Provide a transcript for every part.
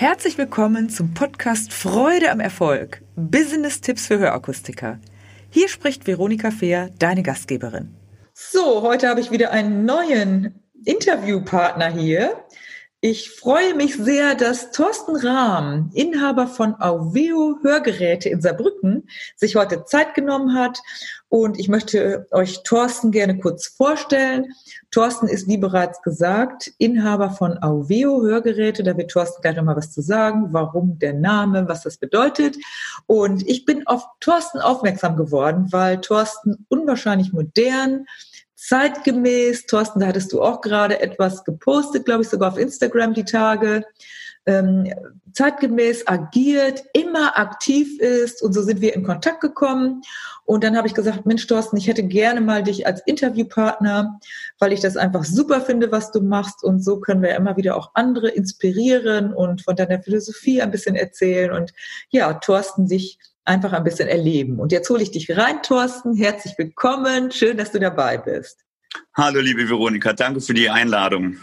Herzlich willkommen zum Podcast Freude am Erfolg. Business-Tipps für Hörakustiker. Hier spricht Veronika Fehr, deine Gastgeberin. So, heute habe ich wieder einen neuen Interviewpartner hier. Ich freue mich sehr, dass Thorsten Rahm, Inhaber von Auveo Hörgeräte in Saarbrücken, sich heute Zeit genommen hat. Und ich möchte euch Thorsten gerne kurz vorstellen. Thorsten ist, wie bereits gesagt, Inhaber von Auveo Hörgeräte. Da wird Thorsten gleich nochmal was zu sagen, warum der Name, was das bedeutet. Und ich bin auf Thorsten aufmerksam geworden, weil Thorsten unwahrscheinlich modern, zeitgemäß. Thorsten, da hattest du auch gerade etwas gepostet, glaube ich, sogar auf Instagram die Tage. Ähm, zeitgemäß agiert, immer aktiv ist und so sind wir in Kontakt gekommen. Und dann habe ich gesagt, Mensch, Thorsten, ich hätte gerne mal dich als Interviewpartner, weil ich das einfach super finde, was du machst. Und so können wir immer wieder auch andere inspirieren und von deiner Philosophie ein bisschen erzählen. Und ja, Thorsten sich einfach ein bisschen erleben. Und jetzt hole ich dich rein, Thorsten. Herzlich willkommen. Schön, dass du dabei bist. Hallo, liebe Veronika. Danke für die Einladung.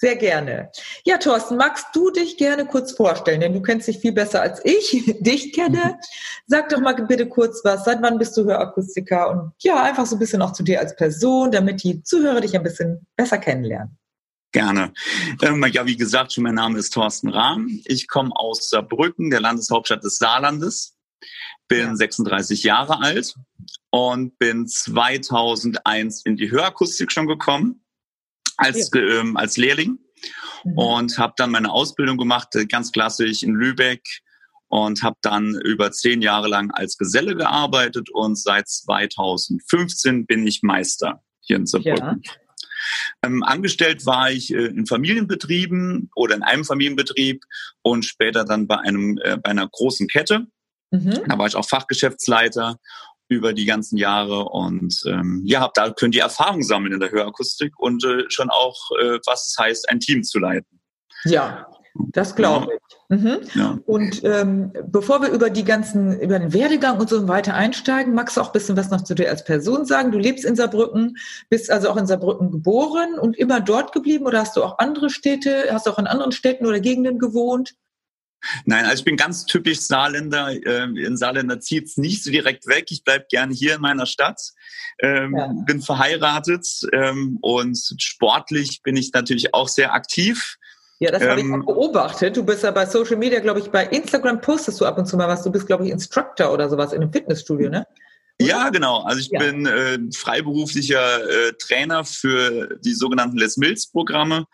Sehr gerne. Ja, Thorsten, magst du dich gerne kurz vorstellen? Denn du kennst dich viel besser als ich dich kenne. Sag doch mal bitte kurz was. Seit wann bist du Hörakustiker? Und ja, einfach so ein bisschen auch zu dir als Person, damit die Zuhörer dich ein bisschen besser kennenlernen. Gerne. Ähm, ja, wie gesagt, schon mein Name ist Thorsten Rahm. Ich komme aus Saarbrücken, der Landeshauptstadt des Saarlandes bin ja. 36 Jahre alt und bin 2001 in die Hörakustik schon gekommen als, ja. ähm, als Lehrling mhm. und habe dann meine Ausbildung gemacht, äh, ganz klassisch in Lübeck und habe dann über zehn Jahre lang als Geselle gearbeitet und seit 2015 bin ich Meister hier in Saarbrücken. Ja. Ähm, angestellt war ich äh, in Familienbetrieben oder in einem Familienbetrieb und später dann bei einem äh, bei einer großen Kette Mhm. Da war ich auch Fachgeschäftsleiter über die ganzen Jahre und ähm, ja, hab da können die Erfahrung sammeln in der Hörakustik und äh, schon auch, äh, was es heißt, ein Team zu leiten. Ja, das glaube ich. Mhm. Ja. Und ähm, bevor wir über die ganzen, über den Werdegang und so weiter einsteigen, magst du auch ein bisschen was noch zu dir als Person sagen? Du lebst in Saarbrücken, bist also auch in Saarbrücken geboren und immer dort geblieben oder hast du auch andere Städte, hast du auch in anderen Städten oder Gegenden gewohnt? Nein, also ich bin ganz typisch Saarländer. Ähm, in Saarländer zieht's nicht so direkt weg. Ich bleib gerne hier in meiner Stadt. Ähm, ja. Bin verheiratet ähm, und sportlich bin ich natürlich auch sehr aktiv. Ja, das habe ich auch beobachtet. Du bist ja bei Social Media, glaube ich, bei Instagram postest du ab und zu mal was. Du bist, glaube ich, Instructor oder sowas in einem Fitnessstudio, ne? Ja, genau. Also ich ja. bin äh, freiberuflicher äh, Trainer für die sogenannten Les Mills Programme.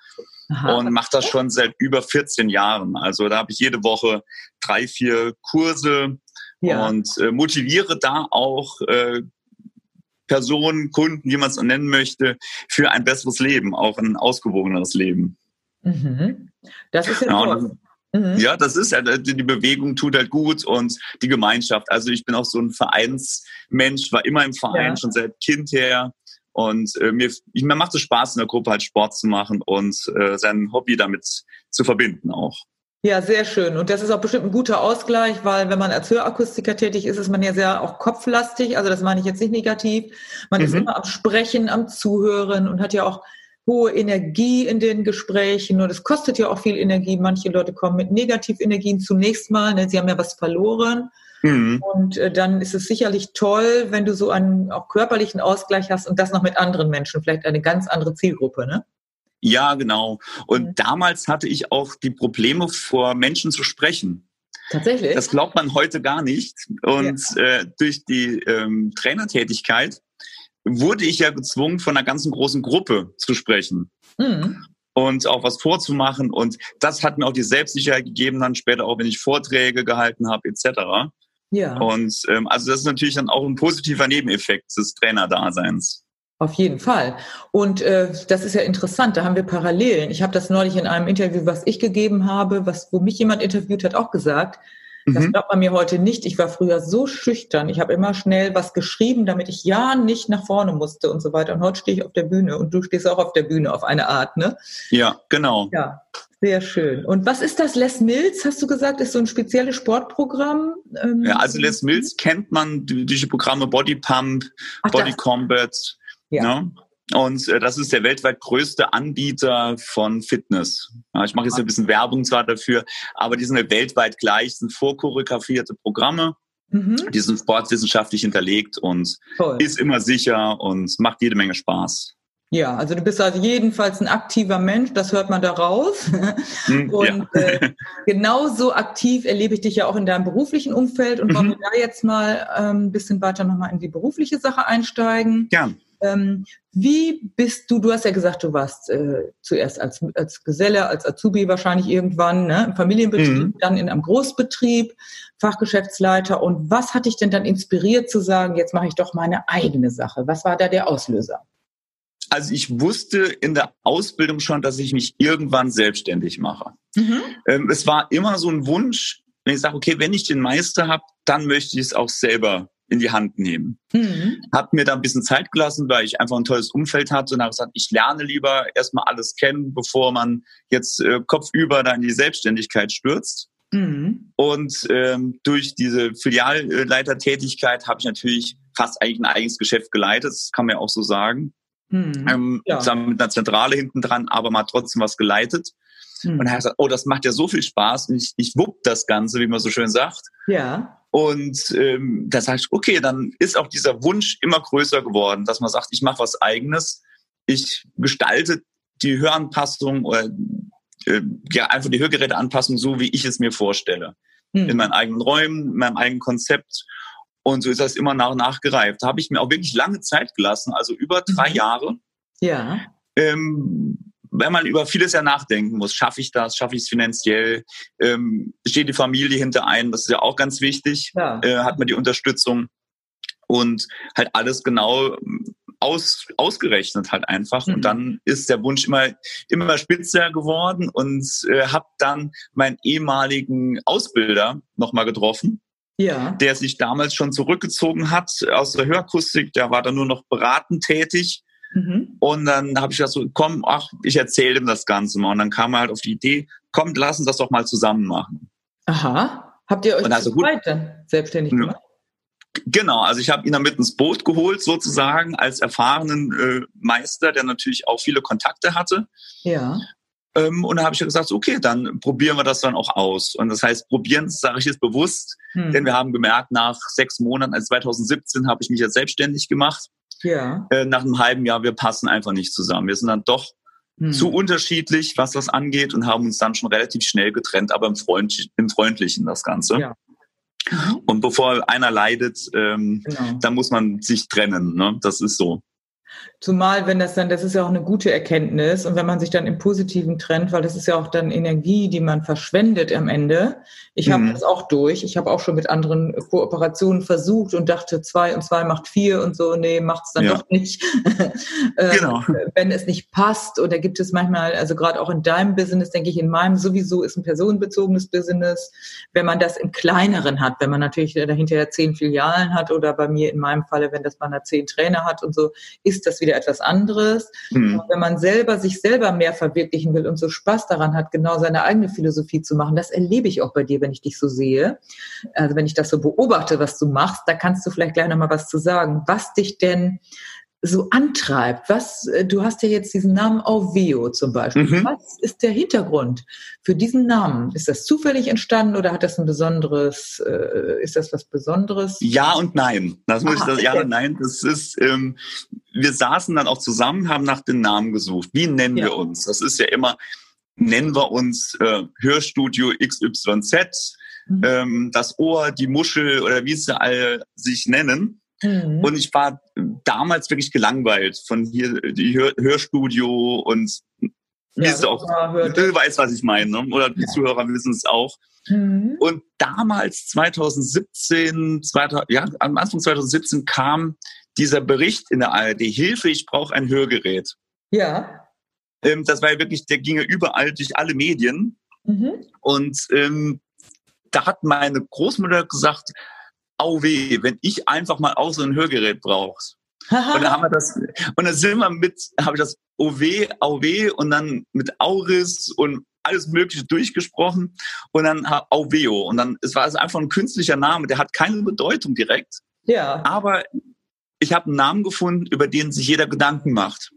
Aha. und mache das schon seit über 14 Jahren. Also da habe ich jede Woche drei, vier Kurse ja. und äh, motiviere da auch äh, Personen, Kunden, wie man es nennen möchte, für ein besseres Leben, auch ein ausgewogeneres Leben. Mhm. Das ist ja. Mhm. Ja, das ist ja, die Bewegung tut halt gut und die Gemeinschaft. Also ich bin auch so ein Vereinsmensch, war immer im Verein ja. schon seit Kind her und äh, mir, macht es Spaß, in der Gruppe halt Sport zu machen und äh, sein Hobby damit zu verbinden auch. Ja, sehr schön. Und das ist auch bestimmt ein guter Ausgleich, weil wenn man als Hörakustiker tätig ist, ist man ja sehr auch kopflastig. Also das meine ich jetzt nicht negativ. Man mhm. ist immer am Sprechen, am Zuhören und hat ja auch hohe Energie in den Gesprächen. Und es kostet ja auch viel Energie. Manche Leute kommen mit Negativenergien zunächst mal. Ne? Sie haben ja was verloren. Mhm. Und äh, dann ist es sicherlich toll, wenn du so einen auch körperlichen Ausgleich hast und das noch mit anderen Menschen, vielleicht eine ganz andere Zielgruppe, ne? Ja, genau. Und mhm. damals hatte ich auch die Probleme, vor Menschen zu sprechen. Tatsächlich? Das glaubt man heute gar nicht. Und ja. äh, durch die ähm, Trainertätigkeit wurde ich ja gezwungen, von einer ganzen großen Gruppe zu sprechen. Mhm und auch was vorzumachen. Und das hat mir auch die Selbstsicherheit gegeben, dann später auch, wenn ich Vorträge gehalten habe, etc. Ja. Und ähm, also das ist natürlich dann auch ein positiver Nebeneffekt des Trainerdaseins. Auf jeden Fall. Und äh, das ist ja interessant, da haben wir Parallelen. Ich habe das neulich in einem Interview, was ich gegeben habe, was, wo mich jemand interviewt hat, auch gesagt. Das mhm. glaubt man mir heute nicht. Ich war früher so schüchtern. Ich habe immer schnell was geschrieben, damit ich ja nicht nach vorne musste und so weiter. Und heute stehe ich auf der Bühne und du stehst auch auf der Bühne auf eine Art, ne? Ja, genau. Ja, sehr schön. Und was ist das Les Mills, hast du gesagt, ist so ein spezielles Sportprogramm? Ähm, ja, also Les Mills kennt man, diese Programme Body Pump, Ach, Body das. Combat. Ja. Ne? Und äh, das ist der weltweit größte Anbieter von Fitness. Ja, ich mache jetzt ein bisschen Werbung zwar dafür, aber die sind ja weltweit gleich, sind vorchoreografierte Programme. Mhm. Die sind sportwissenschaftlich hinterlegt und Toll. ist immer sicher und macht jede Menge Spaß. Ja, also du bist also jedenfalls ein aktiver Mensch, das hört man da raus. Hm, und ja. äh, genauso aktiv erlebe ich dich ja auch in deinem beruflichen Umfeld. Und wollen mhm. wir da jetzt mal ähm, ein bisschen weiter nochmal in die berufliche Sache einsteigen? Ja. Ähm, wie bist du, du hast ja gesagt, du warst äh, zuerst als, als Geselle, als Azubi wahrscheinlich irgendwann, ne, im Familienbetrieb, mhm. dann in einem Großbetrieb, Fachgeschäftsleiter. Und was hat dich denn dann inspiriert zu sagen, jetzt mache ich doch meine eigene Sache? Was war da der Auslöser? Also ich wusste in der Ausbildung schon, dass ich mich irgendwann selbstständig mache. Mhm. Ähm, es war immer so ein Wunsch, wenn ich sage, okay, wenn ich den Meister habe, dann möchte ich es auch selber in die Hand nehmen. Mhm. Hab mir da ein bisschen Zeit gelassen, weil ich einfach ein tolles Umfeld hatte und habe gesagt, ich lerne lieber erstmal alles kennen, bevor man jetzt äh, kopfüber da in die Selbstständigkeit stürzt. Mhm. Und ähm, durch diese Filialleitertätigkeit habe ich natürlich fast eigentlich ein eigenes Geschäft geleitet, das kann man ja auch so sagen. Mhm. Ähm, ja. Zusammen mit einer Zentrale hinten dran, aber mal trotzdem was geleitet. Mhm. Und er hat gesagt, oh, das macht ja so viel Spaß und ich, ich wupp das Ganze, wie man so schön sagt. Ja. Und ähm, da sage ich, okay, dann ist auch dieser Wunsch immer größer geworden, dass man sagt, ich mache was Eigenes, ich gestalte die Höranpassung oder äh, ja einfach die Hörgeräteanpassung so, wie ich es mir vorstelle. Mhm. In meinen eigenen Räumen, in meinem eigenen Konzept. Und so ist das immer nach und nach gereift. Da habe ich mir auch wirklich lange Zeit gelassen, also über drei mhm. Jahre. Ja. Ähm, wenn man über vieles ja nachdenken muss, schaffe ich das, schaffe ich es finanziell, ähm, steht die Familie hinter ein, das ist ja auch ganz wichtig, ja. äh, hat man die Unterstützung und halt alles genau aus, ausgerechnet halt einfach. Mhm. Und dann ist der Wunsch immer, immer spitzer geworden und äh, habe dann meinen ehemaligen Ausbilder nochmal getroffen ja. der sich damals schon zurückgezogen hat aus der Hörakustik. Der war dann nur noch beratend tätig. Mhm. Und dann habe ich gesagt, so, komm, ach, ich erzähle ihm das Ganze mal. Und dann kam er halt auf die Idee, komm, lass uns das doch mal zusammen machen. Aha. Habt ihr euch also gut, selbstständig gemacht? Genau, also ich habe ihn damit ins Boot geholt, sozusagen als erfahrenen äh, Meister, der natürlich auch viele Kontakte hatte. Ja. Ähm, und da habe ich gesagt, okay, dann probieren wir das dann auch aus. Und das heißt, probieren sage ich jetzt bewusst, hm. denn wir haben gemerkt, nach sechs Monaten, also 2017, habe ich mich jetzt selbstständig gemacht. Ja. Äh, nach einem halben Jahr, wir passen einfach nicht zusammen. Wir sind dann doch hm. zu unterschiedlich, was das angeht und haben uns dann schon relativ schnell getrennt, aber im, Freund, im Freundlichen das Ganze. Ja. Und bevor einer leidet, ähm, genau. da muss man sich trennen. Ne? Das ist so. Zumal, wenn das dann, das ist ja auch eine gute Erkenntnis und wenn man sich dann im Positiven trennt, weil das ist ja auch dann Energie, die man verschwendet am Ende. Ich mhm. habe das auch durch. Ich habe auch schon mit anderen Kooperationen versucht und dachte, zwei und zwei macht vier und so, nee, macht's dann ja. doch nicht. Ähm, genau. wenn es nicht passt oder gibt es manchmal, also gerade auch in deinem Business, denke ich, in meinem sowieso ist ein personenbezogenes Business. Wenn man das im Kleineren hat, wenn man natürlich dahinter zehn Filialen hat oder bei mir in meinem Falle, wenn das man da zehn Trainer hat und so, ist das wieder etwas anderes. Mhm. wenn man selber sich selber mehr verwirklichen will und so Spaß daran hat, genau seine eigene Philosophie zu machen, das erlebe ich auch bei dir, wenn ich dich so sehe. Also wenn ich das so beobachte, was du machst, da kannst du vielleicht gleich nochmal was zu sagen. Was dich denn so antreibt. Was, äh, du hast ja jetzt diesen Namen Auveo zum Beispiel. Mhm. Was ist der Hintergrund für diesen Namen? Ist das zufällig entstanden oder hat das ein besonderes, äh, ist das was Besonderes? Ja und nein. Das muss Aha, ich das, ja und nein. Das ist, ähm, wir saßen dann auch zusammen, haben nach den Namen gesucht. Wie nennen ja. wir uns? Das ist ja immer, nennen wir uns äh, Hörstudio XYZ, mhm. ähm, das Ohr, die Muschel oder wie sie alle sich nennen. Mhm. Und ich war damals wirklich gelangweilt von hier, die Hör Hörstudio und wie ja, auch, du weißt, was ich meine, ne? oder die ja. Zuhörer wissen es auch. Mhm. Und damals, 2017, 2000, ja, am Anfang 2017 kam dieser Bericht in der ARD, Hilfe, ich brauche ein Hörgerät. Ja. Ähm, das war ja wirklich, der ging ja überall durch alle Medien. Mhm. Und ähm, da hat meine Großmutter gesagt, au weh, wenn ich einfach mal auch so ein Hörgerät brauchst. und dann haben wir das, und dann sind wir mit, habe ich das OW, AW und dann mit Auris und alles Mögliche durchgesprochen und dann Auveo. Und dann, es war also einfach ein künstlicher Name, der hat keine Bedeutung direkt. Ja. Aber ich habe einen Namen gefunden, über den sich jeder Gedanken macht.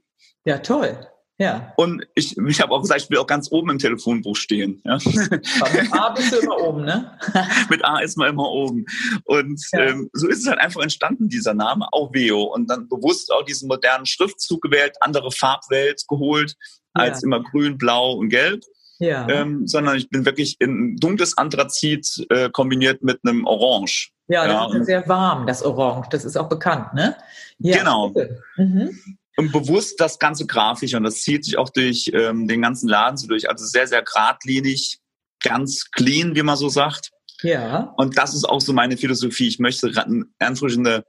Ja, toll. Ja. Und ich, ich habe auch gesagt, ich will auch ganz oben im Telefonbuch stehen. Ja. mit A bist du immer oben, ne? mit A ist man immer oben. Und ja. ähm, so ist es halt einfach entstanden, dieser Name, auch Veo. Und dann bewusst auch diesen modernen Schriftzug gewählt, andere Farbwelt geholt, ja. als immer grün, blau und gelb. Ja. Ähm, sondern ich bin wirklich in dunkles Anthrazit äh, kombiniert mit einem Orange. Ja, das ja, ist sehr warm, das Orange. Das ist auch bekannt, ne? Ja, genau. Mhm und bewusst das Ganze grafisch und das zieht sich auch durch ähm, den ganzen Laden so durch. Also sehr, sehr geradlinig, ganz clean, wie man so sagt. Ja. Und das ist auch so meine Philosophie. Ich möchte einfach eine,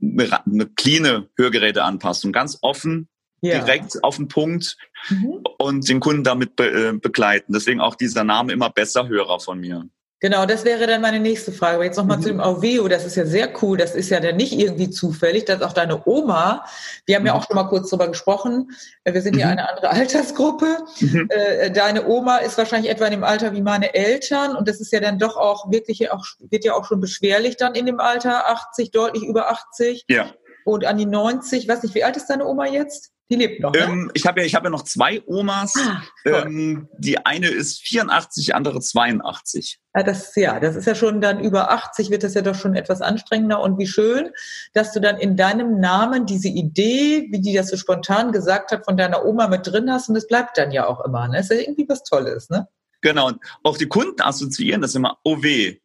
eine, eine cleane Hörgeräteanpassung, ganz offen, ja. direkt auf den Punkt mhm. und den Kunden damit be äh, begleiten. Deswegen auch dieser Name immer besser Hörer von mir. Genau, das wäre dann meine nächste Frage. Aber jetzt nochmal mhm. zu dem Auveo, das ist ja sehr cool. Das ist ja dann nicht irgendwie zufällig, dass auch deine Oma, wir haben mhm. ja auch schon mal kurz drüber gesprochen, wir sind ja mhm. eine andere Altersgruppe. Mhm. Äh, deine Oma ist wahrscheinlich etwa in dem Alter wie meine Eltern und das ist ja dann doch auch wirklich auch, wird ja auch schon beschwerlich dann in dem Alter, 80, deutlich über 80. Ja. Und an die 90, weiß nicht, wie alt ist deine Oma jetzt? Die lebt noch. Ne? Ähm, ich habe ja, ich hab ja noch zwei Omas. Ah, ähm, die eine ist 84, die andere 82. Ja, das, ja, das ist ja schon dann über 80, wird das ja doch schon etwas anstrengender. Und wie schön, dass du dann in deinem Namen diese Idee, wie die das so spontan gesagt hat, von deiner Oma mit drin hast. Und das bleibt dann ja auch immer. Ne? Das ist ja irgendwie was Tolles, ne? Genau. Und auch die Kunden assoziieren das immer, oh weh,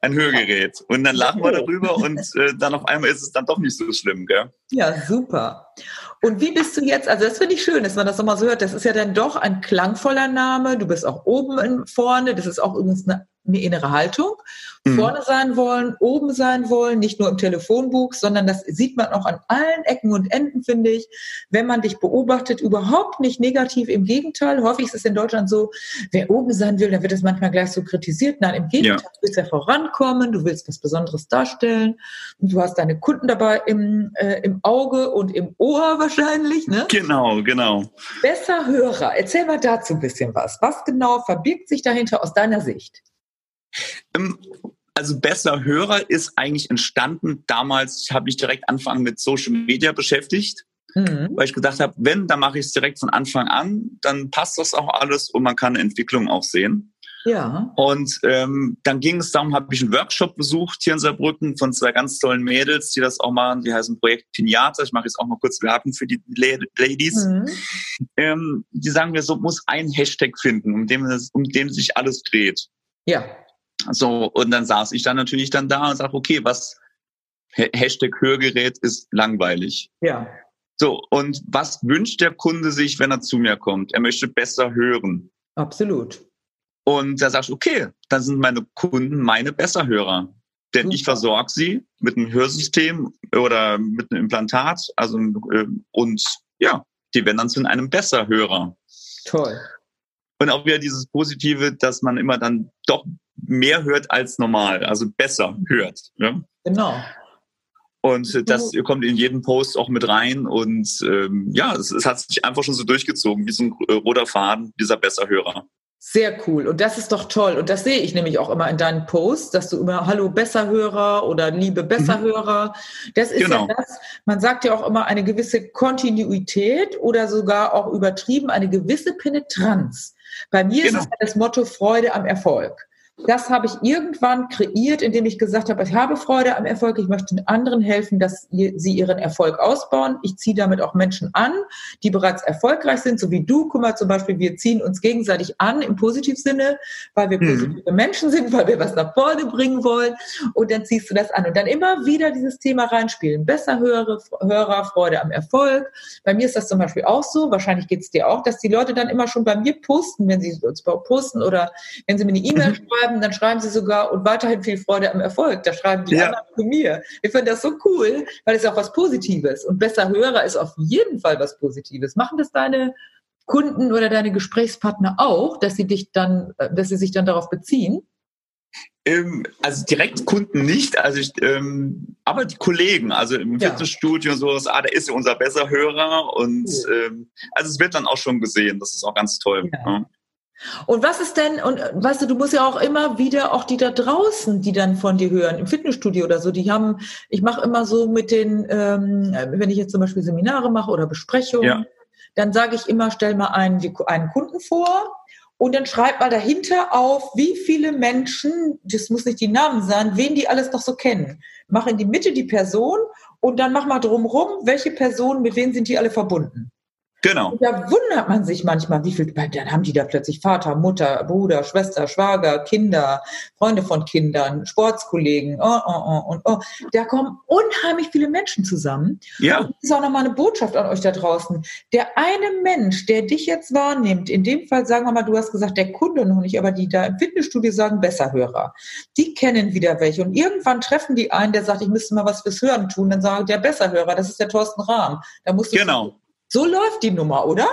ein Hörgerät. Und dann lachen wir darüber und äh, dann auf einmal ist es dann doch nicht so schlimm, gell? Ja, super. Und wie bist du jetzt, also das finde ich schön, dass man das nochmal so hört, das ist ja dann doch ein klangvoller Name, du bist auch oben vorne, das ist auch übrigens eine eine innere Haltung. Mhm. Vorne sein wollen, oben sein wollen, nicht nur im Telefonbuch, sondern das sieht man auch an allen Ecken und Enden, finde ich. Wenn man dich beobachtet, überhaupt nicht negativ. Im Gegenteil, häufig ist es in Deutschland so, wer oben sein will, dann wird es manchmal gleich so kritisiert. Nein, im Gegenteil, ja. du willst ja vorankommen, du willst was Besonderes darstellen. Und du hast deine Kunden dabei im, äh, im Auge und im Ohr wahrscheinlich, ne? Genau, genau. Besser Hörer. Erzähl mal dazu ein bisschen was. Was genau verbirgt sich dahinter aus deiner Sicht? Ähm, also besser Hörer ist eigentlich entstanden. Damals ich habe mich direkt anfangen mit Social Media beschäftigt, mhm. weil ich gedacht habe, wenn, dann mache ich es direkt von Anfang an, dann passt das auch alles und man kann eine Entwicklung auch sehen. Ja. Und ähm, dann ging es darum, habe ich einen Workshop besucht hier in Saarbrücken von zwei ganz tollen Mädels, die das auch machen. Die heißen Projekt Pinata. Ich mache jetzt auch mal kurz Werbung für die Ladies. Mhm. Ähm, die sagen mir so, muss ein Hashtag finden, um dem, um dem sich alles dreht. Ja. So, und dann saß ich dann natürlich dann da und sag, okay, was Hashtag Hörgerät ist langweilig. Ja. So, und was wünscht der Kunde sich, wenn er zu mir kommt? Er möchte besser hören. Absolut. Und da sagst du, okay, dann sind meine Kunden meine Besserhörer. Denn Super. ich versorge sie mit einem Hörsystem oder mit einem Implantat. Also, äh, und ja, die werden dann zu einem Besserhörer. Toll. Und auch wieder dieses Positive, dass man immer dann doch mehr hört als normal, also besser hört. Ne? Genau. Und das kommt in jeden Post auch mit rein. Und ähm, ja, es, es, hat sich einfach schon so durchgezogen, wie so ein äh, roter Faden, dieser Besserhörer. Sehr cool. Und das ist doch toll. Und das sehe ich nämlich auch immer in deinen Posts, dass du immer Hallo Besserhörer oder Liebe Besserhörer. Mhm. Das ist genau. ja das, man sagt ja auch immer eine gewisse Kontinuität oder sogar auch übertrieben eine gewisse Penetranz. Bei mir genau. ist es das Motto Freude am Erfolg. Das habe ich irgendwann kreiert, indem ich gesagt habe, ich habe Freude am Erfolg, ich möchte den anderen helfen, dass sie ihren Erfolg ausbauen. Ich ziehe damit auch Menschen an, die bereits erfolgreich sind, so wie du. Guck mal zum Beispiel, wir ziehen uns gegenseitig an im Positivsinne, weil wir mhm. positive Menschen sind, weil wir was nach vorne bringen wollen. Und dann ziehst du das an. Und dann immer wieder dieses Thema reinspielen. Besser höre, Hörer, Freude am Erfolg. Bei mir ist das zum Beispiel auch so, wahrscheinlich geht es dir auch, dass die Leute dann immer schon bei mir posten, wenn sie uns posten oder wenn sie mir eine E-Mail mhm. schreiben, schreiben, dann schreiben sie sogar und weiterhin viel Freude am Erfolg. Da schreiben die ja. anderen zu mir. Ich finde das so cool, weil es auch was Positives und besser Hörer ist auf jeden Fall was Positives. Machen das deine Kunden oder deine Gesprächspartner auch, dass sie dich dann, äh, dass sie sich dann darauf beziehen? Ähm, also direkt Kunden nicht, also ich, ähm, aber die Kollegen, also im ja. Fitnessstudio und sowas, ah, der ist ja unser besser Hörer und cool. ähm, also es wird dann auch schon gesehen, das ist auch ganz toll. Ja. Ja. Und was ist denn, und weißt du, du musst ja auch immer wieder auch die da draußen, die dann von dir hören, im Fitnessstudio oder so, die haben, ich mache immer so mit den, ähm, wenn ich jetzt zum Beispiel Seminare mache oder Besprechungen, ja. dann sage ich immer, stell mal einen, einen Kunden vor und dann schreib mal dahinter auf, wie viele Menschen, das muss nicht die Namen sein, wen die alles noch so kennen. Mach in die Mitte die Person und dann mach mal drumrum, welche Personen, mit wem sind die alle verbunden. Genau. Und da wundert man sich manchmal, wie viel, dann haben die da plötzlich Vater, Mutter, Bruder, Schwester, Schwager, Kinder, Freunde von Kindern, Sportskollegen, oh, oh, oh, und oh. Da kommen unheimlich viele Menschen zusammen. Ja. Und das ist auch nochmal eine Botschaft an euch da draußen. Der eine Mensch, der dich jetzt wahrnimmt, in dem Fall sagen wir mal, du hast gesagt, der Kunde noch nicht, aber die da im Fitnessstudio sagen Besserhörer. Die kennen wieder welche. Und irgendwann treffen die einen, der sagt, ich müsste mal was fürs Hören tun. Dann sagen der Besserhörer, das ist der Thorsten Rahm. Da musst du genau. So läuft die Nummer, oder?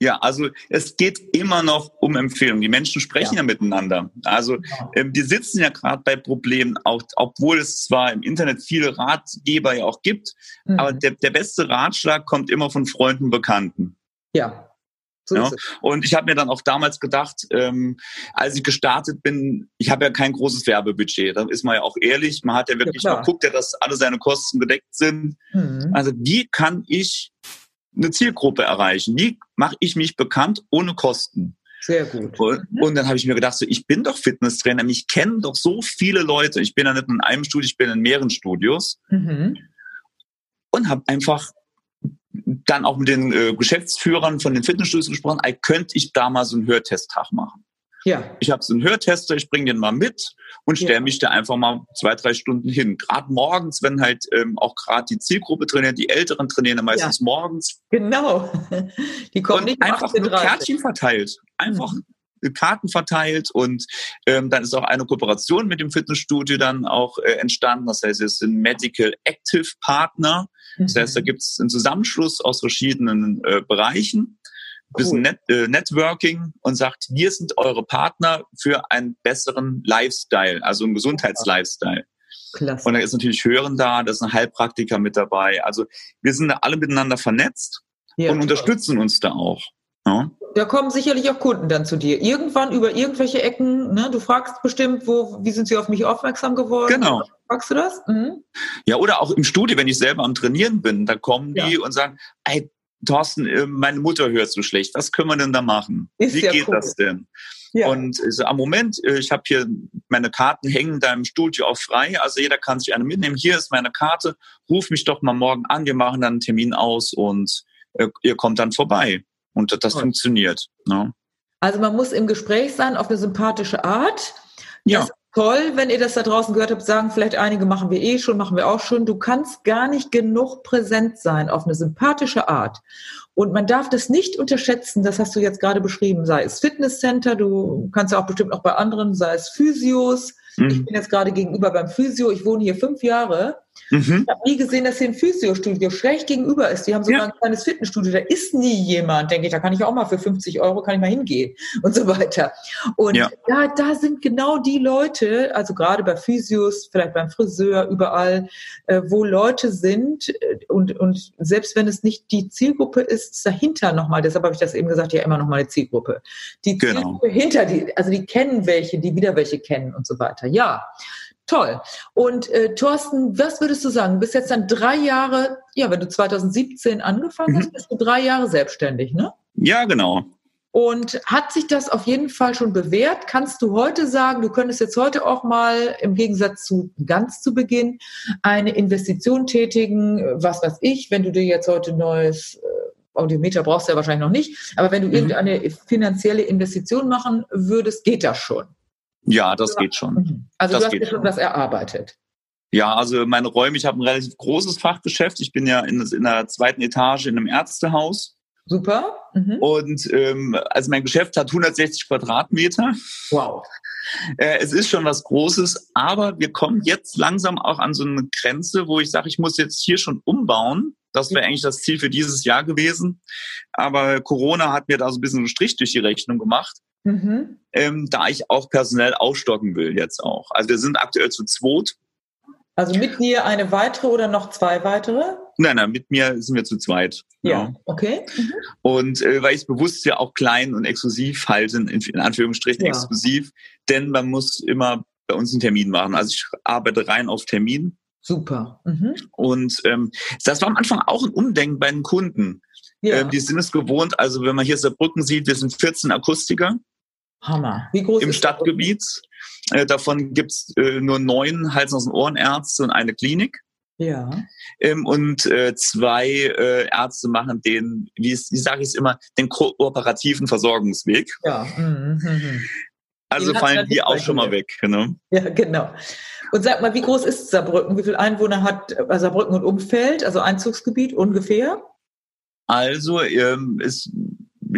Ja, also es geht immer noch um Empfehlungen. Die Menschen sprechen ja, ja miteinander. Also genau. ähm, die sitzen ja gerade bei Problemen, auch, obwohl es zwar im Internet viele Ratgeber ja auch gibt, mhm. aber der, der beste Ratschlag kommt immer von Freunden, Bekannten. Ja. So ja. Und ich habe mir dann auch damals gedacht, ähm, als ich gestartet bin, ich habe ja kein großes Werbebudget. Da ist man ja auch ehrlich. Man hat ja wirklich ja, mal guckt, ja, dass alle seine Kosten gedeckt sind. Mhm. Also wie kann ich eine Zielgruppe erreichen? Wie mache ich mich bekannt ohne Kosten? Sehr gut. Und, dann habe ich mir gedacht, so, ich bin doch Fitnesstrainer, mich kennen doch so viele Leute. Ich bin ja nicht in einem Studio, ich bin in mehreren Studios. Mhm. Und habe einfach dann auch mit den äh, Geschäftsführern von den Fitnessstudios gesprochen, ey, könnte ich da mal so einen Hörtesttag machen? Ja. Ich habe so einen Hörtester, ich bringe den mal mit und stelle ja. mich da einfach mal zwei, drei Stunden hin. Gerade morgens, wenn halt ähm, auch gerade die Zielgruppe trainiert, die Älteren trainieren ja meistens ja. morgens. Genau. Die kommen und nicht einfach nur Kärtchen verteilt. Einfach mhm. Karten verteilt und ähm, dann ist auch eine Kooperation mit dem Fitnessstudio dann auch äh, entstanden. Das heißt, es sind Medical Active Partner. Das heißt, da mhm. gibt es einen Zusammenschluss aus verschiedenen äh, Bereichen bisschen Net, äh, Networking und sagt, wir sind eure Partner für einen besseren Lifestyle, also einen Gesundheitslifestyle. Klasse. Und da ist natürlich Hören da, da ist ein Heilpraktiker mit dabei. Also wir sind da alle miteinander vernetzt ja, und unterstützen uns da auch. Ja. Da kommen sicherlich auch Kunden dann zu dir. Irgendwann über irgendwelche Ecken, ne? du fragst bestimmt, wo, wie sind sie auf mich aufmerksam geworden? Genau. Fragst du das? Mhm. Ja, oder auch im Studio, wenn ich selber am Trainieren bin, da kommen die ja. und sagen, ey, Thorsten, äh, meine Mutter hört so schlecht. Was können wir denn da machen? Ist Wie geht cool. das denn? Ja. Und so, am Moment, äh, ich habe hier meine Karten hängen da im Studio auch frei. Also jeder kann sich eine mitnehmen. Hier ist meine Karte. Ruf mich doch mal morgen an. Wir machen dann einen Termin aus und äh, ihr kommt dann vorbei. Und das, das funktioniert. Ne? Also man muss im Gespräch sein auf eine sympathische Art. Ja. Das toll, wenn ihr das da draußen gehört habt, sagen vielleicht einige, machen wir eh schon, machen wir auch schon. Du kannst gar nicht genug präsent sein auf eine sympathische Art. Und man darf das nicht unterschätzen, das hast du jetzt gerade beschrieben, sei es Fitnesscenter, du kannst ja auch bestimmt auch bei anderen, sei es Physios. Mhm. Ich bin jetzt gerade gegenüber beim Physio, ich wohne hier fünf Jahre Mhm. Ich habe nie gesehen, dass hier ein Physiostudio schräg gegenüber ist. Die haben sogar ja. ein kleines Fitnessstudio. Da ist nie jemand, denke ich. Da kann ich auch mal für 50 Euro kann ich mal hingehen und so weiter. Und ja. da, da sind genau die Leute, also gerade bei Physios, vielleicht beim Friseur, überall, äh, wo Leute sind äh, und, und selbst wenn es nicht die Zielgruppe ist, dahinter nochmal, deshalb habe ich das eben gesagt, ja immer nochmal eine Zielgruppe. Die genau. Zielgruppe hinter die, also die kennen welche, die wieder welche kennen und so weiter. Ja, Toll. Und äh, Thorsten, was würdest du sagen? Du bist jetzt dann drei Jahre, ja, wenn du 2017 angefangen hast, mhm. bist du drei Jahre selbstständig, ne? Ja, genau. Und hat sich das auf jeden Fall schon bewährt? Kannst du heute sagen, du könntest jetzt heute auch mal im Gegensatz zu ganz zu Beginn eine Investition tätigen, was weiß ich, wenn du dir jetzt heute neues äh, Audiometer brauchst du ja wahrscheinlich noch nicht, aber wenn du mhm. irgendeine finanzielle Investition machen würdest, geht das schon. Ja, das geht schon. Mhm. Also das du hast dir schon was erarbeitet. Ja, also meine Räume, ich habe ein relativ großes Fachgeschäft. Ich bin ja in, in der zweiten Etage in einem Ärztehaus. Super. Mhm. Und ähm, also mein Geschäft hat 160 Quadratmeter. Wow. Äh, es ist schon was Großes, aber wir kommen jetzt langsam auch an so eine Grenze, wo ich sage, ich muss jetzt hier schon umbauen. Das wäre eigentlich das Ziel für dieses Jahr gewesen. Aber Corona hat mir da so ein bisschen einen Strich durch die Rechnung gemacht. Mhm. Ähm, da ich auch personell aufstocken will jetzt auch. Also wir sind aktuell zu zweit. Also mit dir eine weitere oder noch zwei weitere? Nein, nein, mit mir sind wir zu zweit. Ja, ja. okay. Mhm. Und äh, weil ich es bewusst ja auch klein und exklusiv halte, in, in Anführungsstrichen ja. exklusiv, denn man muss immer bei uns einen Termin machen. Also ich arbeite rein auf Termin. Super. Mhm. Und ähm, das war am Anfang auch ein Umdenken bei den Kunden Ja. Ähm, die sind es gewohnt, also wenn man hier Saarbrücken sieht, wir sind 14 Akustiker. Hammer. Wie groß Im ist Stadtgebiet. Äh, davon gibt's äh, nur neun Hals- und Ohrenärzte und eine Klinik. Ja. Ähm, und äh, zwei äh, Ärzte machen den, wie, wie sage ich es immer, den kooperativen Versorgungsweg. Ja. Mhm. mhm. Also fallen die auch schon mal weg. Genau. Ja, genau. Und sag mal, wie groß ist Saarbrücken? Wie viele Einwohner hat Saarbrücken und Umfeld, also Einzugsgebiet ungefähr? Also ähm, es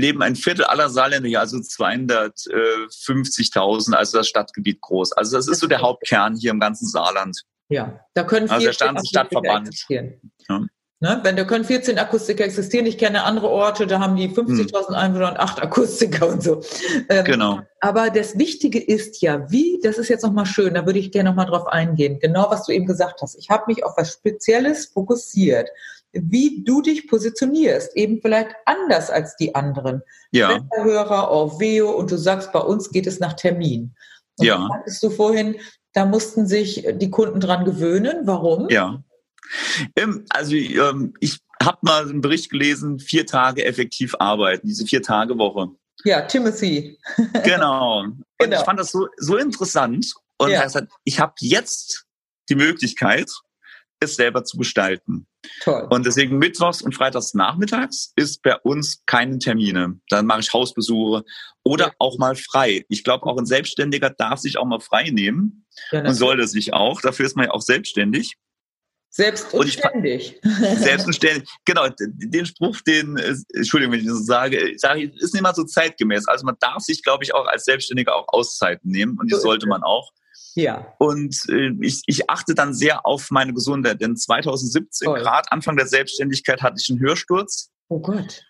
leben ein Viertel aller Saarländer hier, also 250.000, also das Stadtgebiet groß. Also das ist so der Hauptkern hier im ganzen Saarland. Ja, da können also der Stand Stadtverband. Ja. Ne? Wenn da können 14 Akustiker existieren. Ich kenne andere Orte, da haben die 50.000 hm. Einwohner und acht Akustiker und so. Ähm, genau. Aber das Wichtige ist ja, wie, das ist jetzt nochmal schön, da würde ich gerne nochmal drauf eingehen. Genau, was du eben gesagt hast. Ich habe mich auf was Spezielles fokussiert wie du dich positionierst, eben vielleicht anders als die anderen. Ja. Hörer auf Veo und du sagst, bei uns geht es nach Termin. Und ja. Sagtest du vorhin, da mussten sich die Kunden dran gewöhnen. Warum? Ja. Ähm, also ähm, ich habe mal einen Bericht gelesen, vier Tage effektiv arbeiten, diese vier Tage Woche. Ja, Timothy. genau. Und genau. ich fand das so, so interessant. Und ja. ich habe jetzt die Möglichkeit, es selber zu gestalten. Toll. Und deswegen mittwochs und freitags nachmittags ist bei uns keine Termine. Dann mache ich Hausbesuche oder ja. auch mal frei. Ich glaube, auch ein Selbstständiger darf sich auch mal frei nehmen ja, und sollte sich auch. Dafür ist man ja auch selbstständig. Selbst und ständig. Selbst und ständig. Genau, den Spruch, den, äh, Entschuldigung, wenn ich das so sage, sage ich, ist nicht mal so zeitgemäß. Also man darf sich, glaube ich, auch als Selbstständiger auch Auszeiten nehmen und die so sollte man auch. Ja. Und äh, ich, ich achte dann sehr auf meine Gesundheit, denn 2017, gerade Anfang der Selbstständigkeit, hatte ich einen Hörsturz. Oh Gott.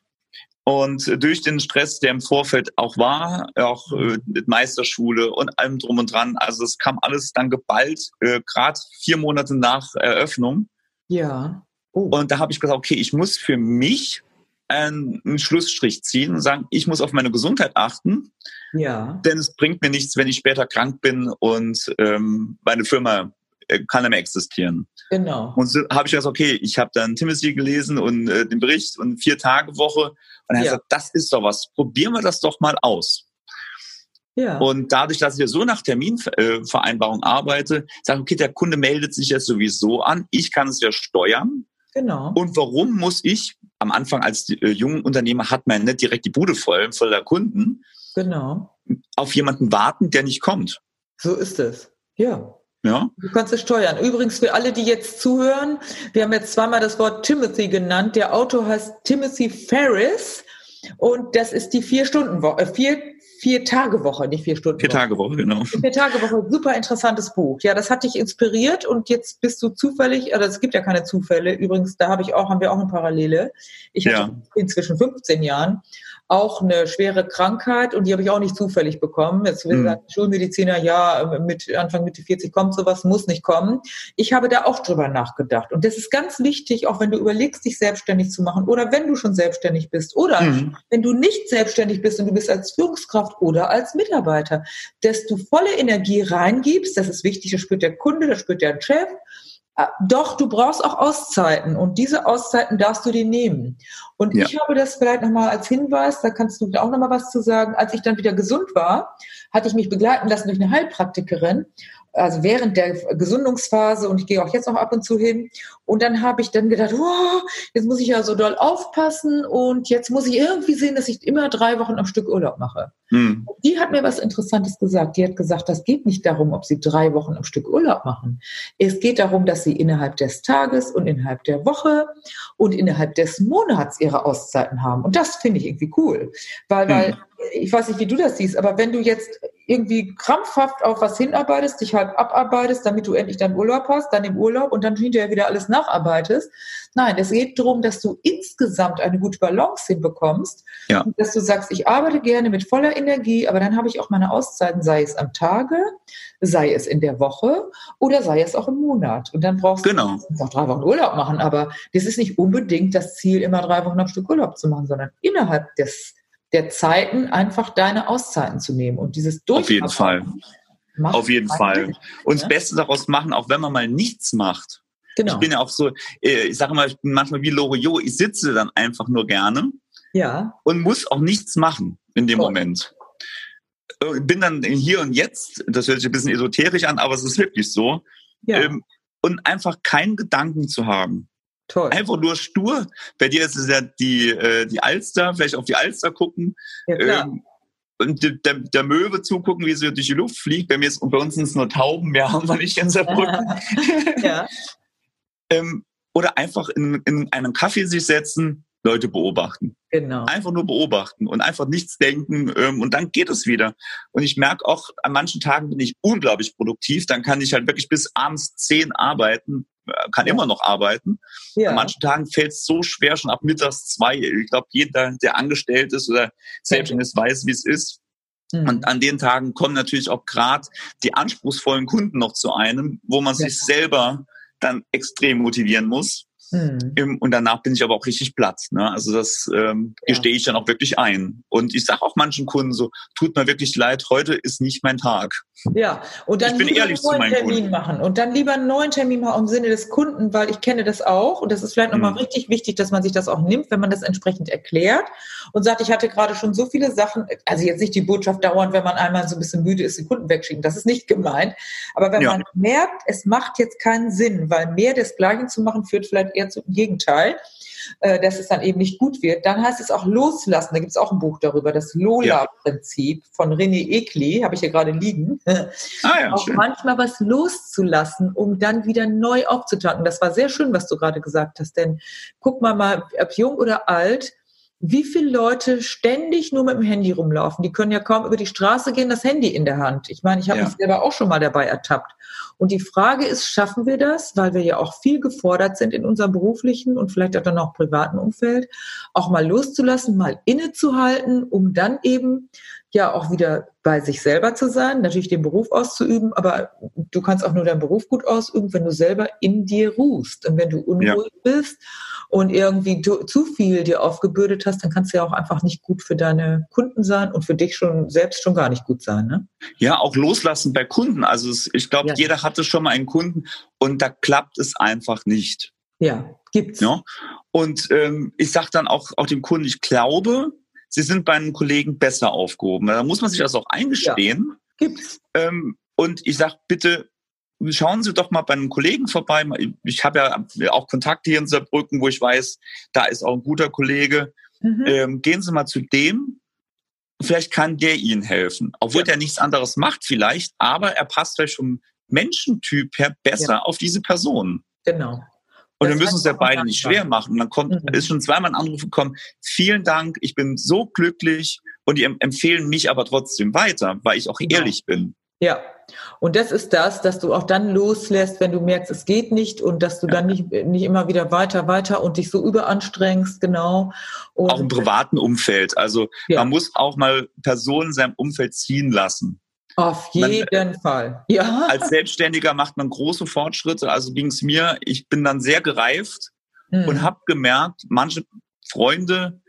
Und äh, durch den Stress, der im Vorfeld auch war, auch äh, mit Meisterschule und allem drum und dran, also es kam alles dann geballt, äh, gerade vier Monate nach Eröffnung. Ja. Oh. Und da habe ich gesagt, okay, ich muss für mich einen, Schlussstrich ziehen und sagen, ich muss auf meine Gesundheit achten. Ja. Denn es bringt mir nichts, wenn ich später krank bin und ähm, meine Firma äh, kann nicht mehr existieren. Genau. Und so habe ich gesagt, okay, ich habe dann Timothy gelesen und äh, den Bericht und vier Tage Woche. Und er hat ja. gesagt, das ist doch was. Probieren wir das doch mal aus. Ja. Und dadurch, dass ich so nach Terminvereinbarung äh, arbeite, sage ich, okay, der Kunde meldet sich jetzt sowieso an, ich kann es ja steuern. Genau. Und warum muss ich am Anfang als äh, jungen Unternehmer hat man nicht direkt die Bude voll, voller Kunden. Genau. Auf jemanden warten, der nicht kommt. So ist es. Ja. Ja. Du kannst es steuern. Übrigens für alle, die jetzt zuhören, wir haben jetzt zweimal das Wort Timothy genannt. Der Autor heißt Timothy Ferris und das ist die vier Stunden Woche, äh, vier Vier Tage Woche, nicht vier Stunden. Vier Tage Woche, genau. Vier Tage Woche, super interessantes Buch. Ja, das hat dich inspiriert und jetzt bist du zufällig, also es gibt ja keine Zufälle. Übrigens, da habe ich auch, haben wir auch eine Parallele. Ich hatte ja. inzwischen 15 Jahren auch eine schwere Krankheit und die habe ich auch nicht zufällig bekommen. Jetzt will mhm. Schulmediziner, ja, mit Anfang Mitte 40 kommt sowas, muss nicht kommen. Ich habe da auch drüber nachgedacht. Und das ist ganz wichtig, auch wenn du überlegst, dich selbstständig zu machen oder wenn du schon selbstständig bist oder mhm. wenn du nicht selbstständig bist und du bist als Führungskraft oder als Mitarbeiter, dass du volle Energie reingibst, das ist wichtig, das spürt der Kunde, das spürt der Chef doch, du brauchst auch Auszeiten und diese Auszeiten darfst du dir nehmen. Und ja. ich habe das vielleicht nochmal als Hinweis, da kannst du auch nochmal was zu sagen. Als ich dann wieder gesund war, hatte ich mich begleiten lassen durch eine Heilpraktikerin also während der Gesundungsphase und ich gehe auch jetzt noch ab und zu hin. Und dann habe ich dann gedacht, oh, jetzt muss ich ja so doll aufpassen und jetzt muss ich irgendwie sehen, dass ich immer drei Wochen am Stück Urlaub mache. Mhm. Die hat mir was Interessantes gesagt. Die hat gesagt, das geht nicht darum, ob sie drei Wochen am Stück Urlaub machen. Es geht darum, dass sie innerhalb des Tages und innerhalb der Woche und innerhalb des Monats ihre Auszeiten haben. Und das finde ich irgendwie cool, weil, mhm. weil ich weiß nicht, wie du das siehst, aber wenn du jetzt irgendwie krampfhaft auf was hinarbeitest, dich halt abarbeitest, damit du endlich deinen Urlaub hast, dann im Urlaub und dann hinterher wieder alles nacharbeitest. Nein, es geht darum, dass du insgesamt eine gute Balance hinbekommst. Ja. Dass du sagst, ich arbeite gerne mit voller Energie, aber dann habe ich auch meine Auszeiten, sei es am Tage, sei es in der Woche oder sei es auch im Monat. Und dann brauchst genau. du auch drei Wochen Urlaub machen, aber das ist nicht unbedingt das Ziel, immer drei Wochen am Stück Urlaub zu machen, sondern innerhalb des der Zeiten einfach deine Auszeiten zu nehmen und dieses Auf jeden Fall. Auf jeden Fall. Und das ne? Beste daraus machen, auch wenn man mal nichts macht. Genau. Ich bin ja auch so, äh, ich sage mal, ich bin manchmal wie Loriot, ich sitze dann einfach nur gerne ja. und muss auch nichts machen in dem oh. Moment. Äh, bin dann hier und jetzt, das hört sich ein bisschen esoterisch an, aber es ist wirklich so. Ja. Ähm, und einfach keinen Gedanken zu haben. Toll. Einfach nur stur. Bei dir ist es ja die, äh, die Alster, vielleicht auf die Alster gucken. Ja, klar. Ähm, und der, der Möwe zugucken, wie sie durch die Luft fliegt. Bei mir ist, und bei uns sind es nur Tauben, mehr haben wir nicht in Saarbrücken. ja. Ähm, oder einfach in, in einen Kaffee sich setzen, Leute beobachten. Genau. Einfach nur beobachten und einfach nichts denken ähm, und dann geht es wieder. Und ich merke auch, an manchen Tagen bin ich unglaublich produktiv. Dann kann ich halt wirklich bis abends zehn arbeiten, äh, kann ja. immer noch arbeiten. Ja. An manchen Tagen fällt es so schwer, schon ab mittags zwei. Ich glaube, jeder, der angestellt ist oder selbstständig ist, weiß, wie es ist. Mhm. Und an den Tagen kommen natürlich auch gerade die anspruchsvollen Kunden noch zu einem, wo man ja. sich selber dann extrem motivieren muss. Mhm. Und danach bin ich aber auch richtig platt. Ne? Also das ähm, ja. gestehe ich dann auch wirklich ein. Und ich sage auch manchen Kunden so, tut mir wirklich leid, heute ist nicht mein Tag. Ja, und dann ich bin ehrlich einen neuen Termin Kunden. machen und dann lieber einen neuen Termin machen im Sinne des Kunden, weil ich kenne das auch und das ist vielleicht nochmal mhm. richtig wichtig, dass man sich das auch nimmt, wenn man das entsprechend erklärt und sagt, ich hatte gerade schon so viele Sachen, also jetzt nicht die Botschaft dauernd, wenn man einmal so ein bisschen müde ist, die Kunden wegschicken, das ist nicht gemeint, aber wenn ja. man merkt, es macht jetzt keinen Sinn, weil mehr des Gleichen zu machen führt vielleicht eher zum Gegenteil, äh, dass es dann eben nicht gut wird, dann heißt es auch loslassen. Da gibt es auch ein Buch darüber, das Lola-Prinzip von René Ekli, habe ich hier gerade liegen. Ah, ja, auch schön. manchmal was loszulassen, um dann wieder neu aufzutanken. Das war sehr schön, was du gerade gesagt hast, denn guck mal mal, ob jung oder alt, wie viele Leute ständig nur mit dem Handy rumlaufen. Die können ja kaum über die Straße gehen, das Handy in der Hand. Ich meine, ich habe ja. mich selber auch schon mal dabei ertappt. Und die Frage ist, schaffen wir das, weil wir ja auch viel gefordert sind in unserem beruflichen und vielleicht auch dann auch privaten Umfeld, auch mal loszulassen, mal innezuhalten, um dann eben ja auch wieder bei sich selber zu sein, natürlich den Beruf auszuüben, aber du kannst auch nur deinen Beruf gut ausüben, wenn du selber in dir ruhst. Und wenn du unruhig ja. bist und irgendwie zu viel dir aufgebürdet hast, dann kannst du ja auch einfach nicht gut für deine Kunden sein und für dich schon selbst schon gar nicht gut sein. Ne? Ja, auch loslassen bei Kunden. Also ich glaube, ja. jeder hatte schon mal einen Kunden und da klappt es einfach nicht. Ja, gibt's. Ja? Und ähm, ich sage dann auch, auch dem Kunden, ich glaube, sie sind bei einem Kollegen besser aufgehoben. Da muss man sich das auch eingestehen. Ja, gibt's. Ähm, und ich sage, bitte schauen Sie doch mal bei einem Kollegen vorbei. Ich habe ja auch Kontakte hier in Saarbrücken, wo ich weiß, da ist auch ein guter Kollege. Mhm. Ähm, gehen Sie mal zu dem. Vielleicht kann der Ihnen helfen. Obwohl ja. der nichts anderes macht vielleicht, aber er passt vielleicht vom Menschentyp her besser ja. auf diese Person. Genau. Und wir müssen es ja beide nicht schwer machen. Und dann kommt, mhm. ist schon zweimal ein Anruf gekommen, vielen Dank, ich bin so glücklich und die empfehlen mich aber trotzdem weiter, weil ich auch genau. ehrlich bin. Ja, und das ist das, dass du auch dann loslässt, wenn du merkst, es geht nicht und dass du ja. dann nicht, nicht immer wieder weiter, weiter und dich so überanstrengst, genau. Und auch im privaten Umfeld. Also ja. man muss auch mal Personen in seinem Umfeld ziehen lassen. Auf jeden man, Fall. Ja. Als Selbstständiger macht man große Fortschritte. Also ging es mir, ich bin dann sehr gereift mhm. und habe gemerkt, manche Freunde,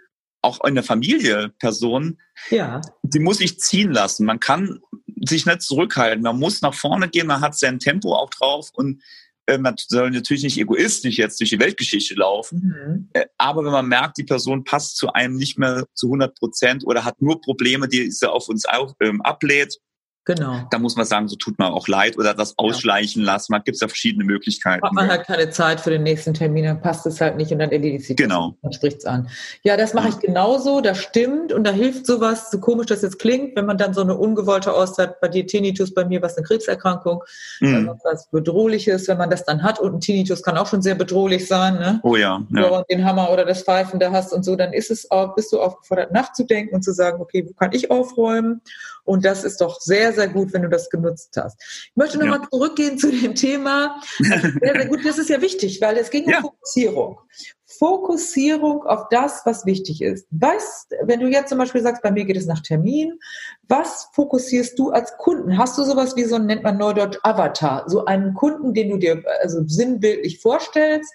auch in der Familie Personen, ja. die muss ich ziehen lassen. Man kann sich nicht zurückhalten. Man muss nach vorne gehen, man hat sein Tempo auch drauf und äh, man soll natürlich nicht egoistisch jetzt durch die Weltgeschichte laufen. Mhm. Äh, aber wenn man merkt, die Person passt zu einem nicht mehr zu 100 Prozent oder hat nur Probleme, die sie auf uns auf, ähm, ablädt, Genau. Da muss man sagen, so tut man auch leid oder das ausschleichen lassen. Man gibt es ja verschiedene Möglichkeiten. Hat man halt keine Zeit für den nächsten Termin, dann passt es halt nicht und dann erledigt sich genau. Dann spricht es an. Ja, das mache ich genauso, das stimmt und da hilft sowas, so komisch das jetzt klingt, wenn man dann so eine ungewollte Auszeit, bei dir Tinnitus, bei mir was eine Krebserkrankung, mhm. was Bedrohliches, wenn man das dann hat und ein Tinnitus kann auch schon sehr bedrohlich sein, ne? Oh ja. ja. Wenn du den Hammer oder das Pfeifen da hast und so, dann ist es auch, bist du aufgefordert nachzudenken und zu sagen, okay, wo kann ich aufräumen? Und das ist doch sehr, sehr gut, wenn du das genutzt hast. Ich möchte nochmal ja. zurückgehen zu dem Thema. Sehr, sehr gut. Das ist ja wichtig, weil es ging um ja. Fokussierung. Fokussierung auf das, was wichtig ist. Weißt, wenn du jetzt zum Beispiel sagst, bei mir geht es nach Termin, was fokussierst du als Kunden? Hast du sowas wie so ein, nennt man Neudeutsch Avatar, so einen Kunden, den du dir also sinnbildlich vorstellst?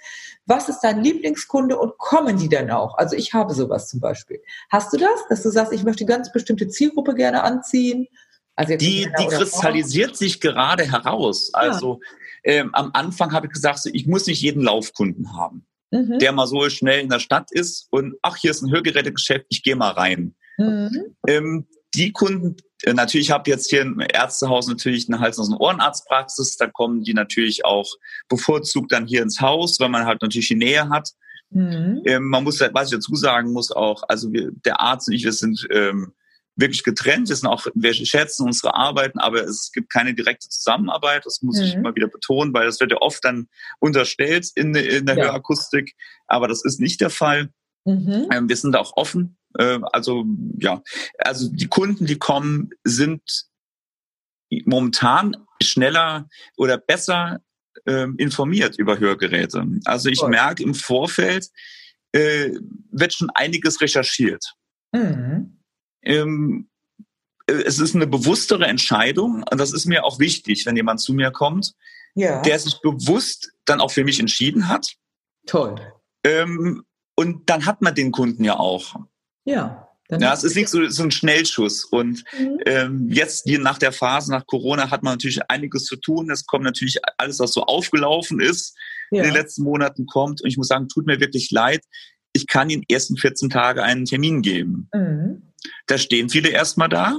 Was ist dein Lieblingskunde und kommen die denn auch? Also ich habe sowas zum Beispiel. Hast du das, dass du sagst, ich möchte ganz bestimmte Zielgruppe gerne anziehen? Also die, die kristallisiert sich gerade heraus. Also ähm, am Anfang habe ich gesagt, ich muss nicht jeden Laufkunden haben, mhm. der mal so schnell in der Stadt ist und ach, hier ist ein Hörgerätegeschäft, ich gehe mal rein. Mhm. Ähm, die Kunden, äh, natürlich habe jetzt hier im Ärztehaus natürlich eine Hals- und Ohrenarztpraxis, da kommen die natürlich auch bevorzugt dann hier ins Haus, weil man halt natürlich die Nähe hat. Mhm. Ähm, man muss, was ich dazu sagen muss auch, also wir, der Arzt und ich, wir sind ähm, wirklich getrennt. Wir sind auch, wir schätzen unsere Arbeiten, aber es gibt keine direkte Zusammenarbeit. Das muss mhm. ich immer wieder betonen, weil das wird ja oft dann unterstellt in, in der ja. Hörakustik, aber das ist nicht der Fall. Mhm. Ähm, wir sind auch offen. Äh, also ja, also die Kunden, die kommen, sind momentan schneller oder besser ähm, informiert über Hörgeräte. Also ich cool. merke im Vorfeld äh, wird schon einiges recherchiert. Mhm. Ähm, äh, es ist eine bewusstere Entscheidung und das ist mir auch wichtig, wenn jemand zu mir kommt, ja. der sich bewusst dann auch für mich entschieden hat. Toll. Ähm, und dann hat man den Kunden ja auch. Ja. Ja, es ist nicht so, so ein Schnellschuss. Und mhm. ähm, jetzt hier nach der Phase, nach Corona, hat man natürlich einiges zu tun. Es kommt natürlich alles, was so aufgelaufen ist, ja. in den letzten Monaten kommt. Und ich muss sagen, tut mir wirklich leid. Ich kann Ihnen ersten 14 Tage einen Termin geben. Mhm. Da stehen viele erstmal da.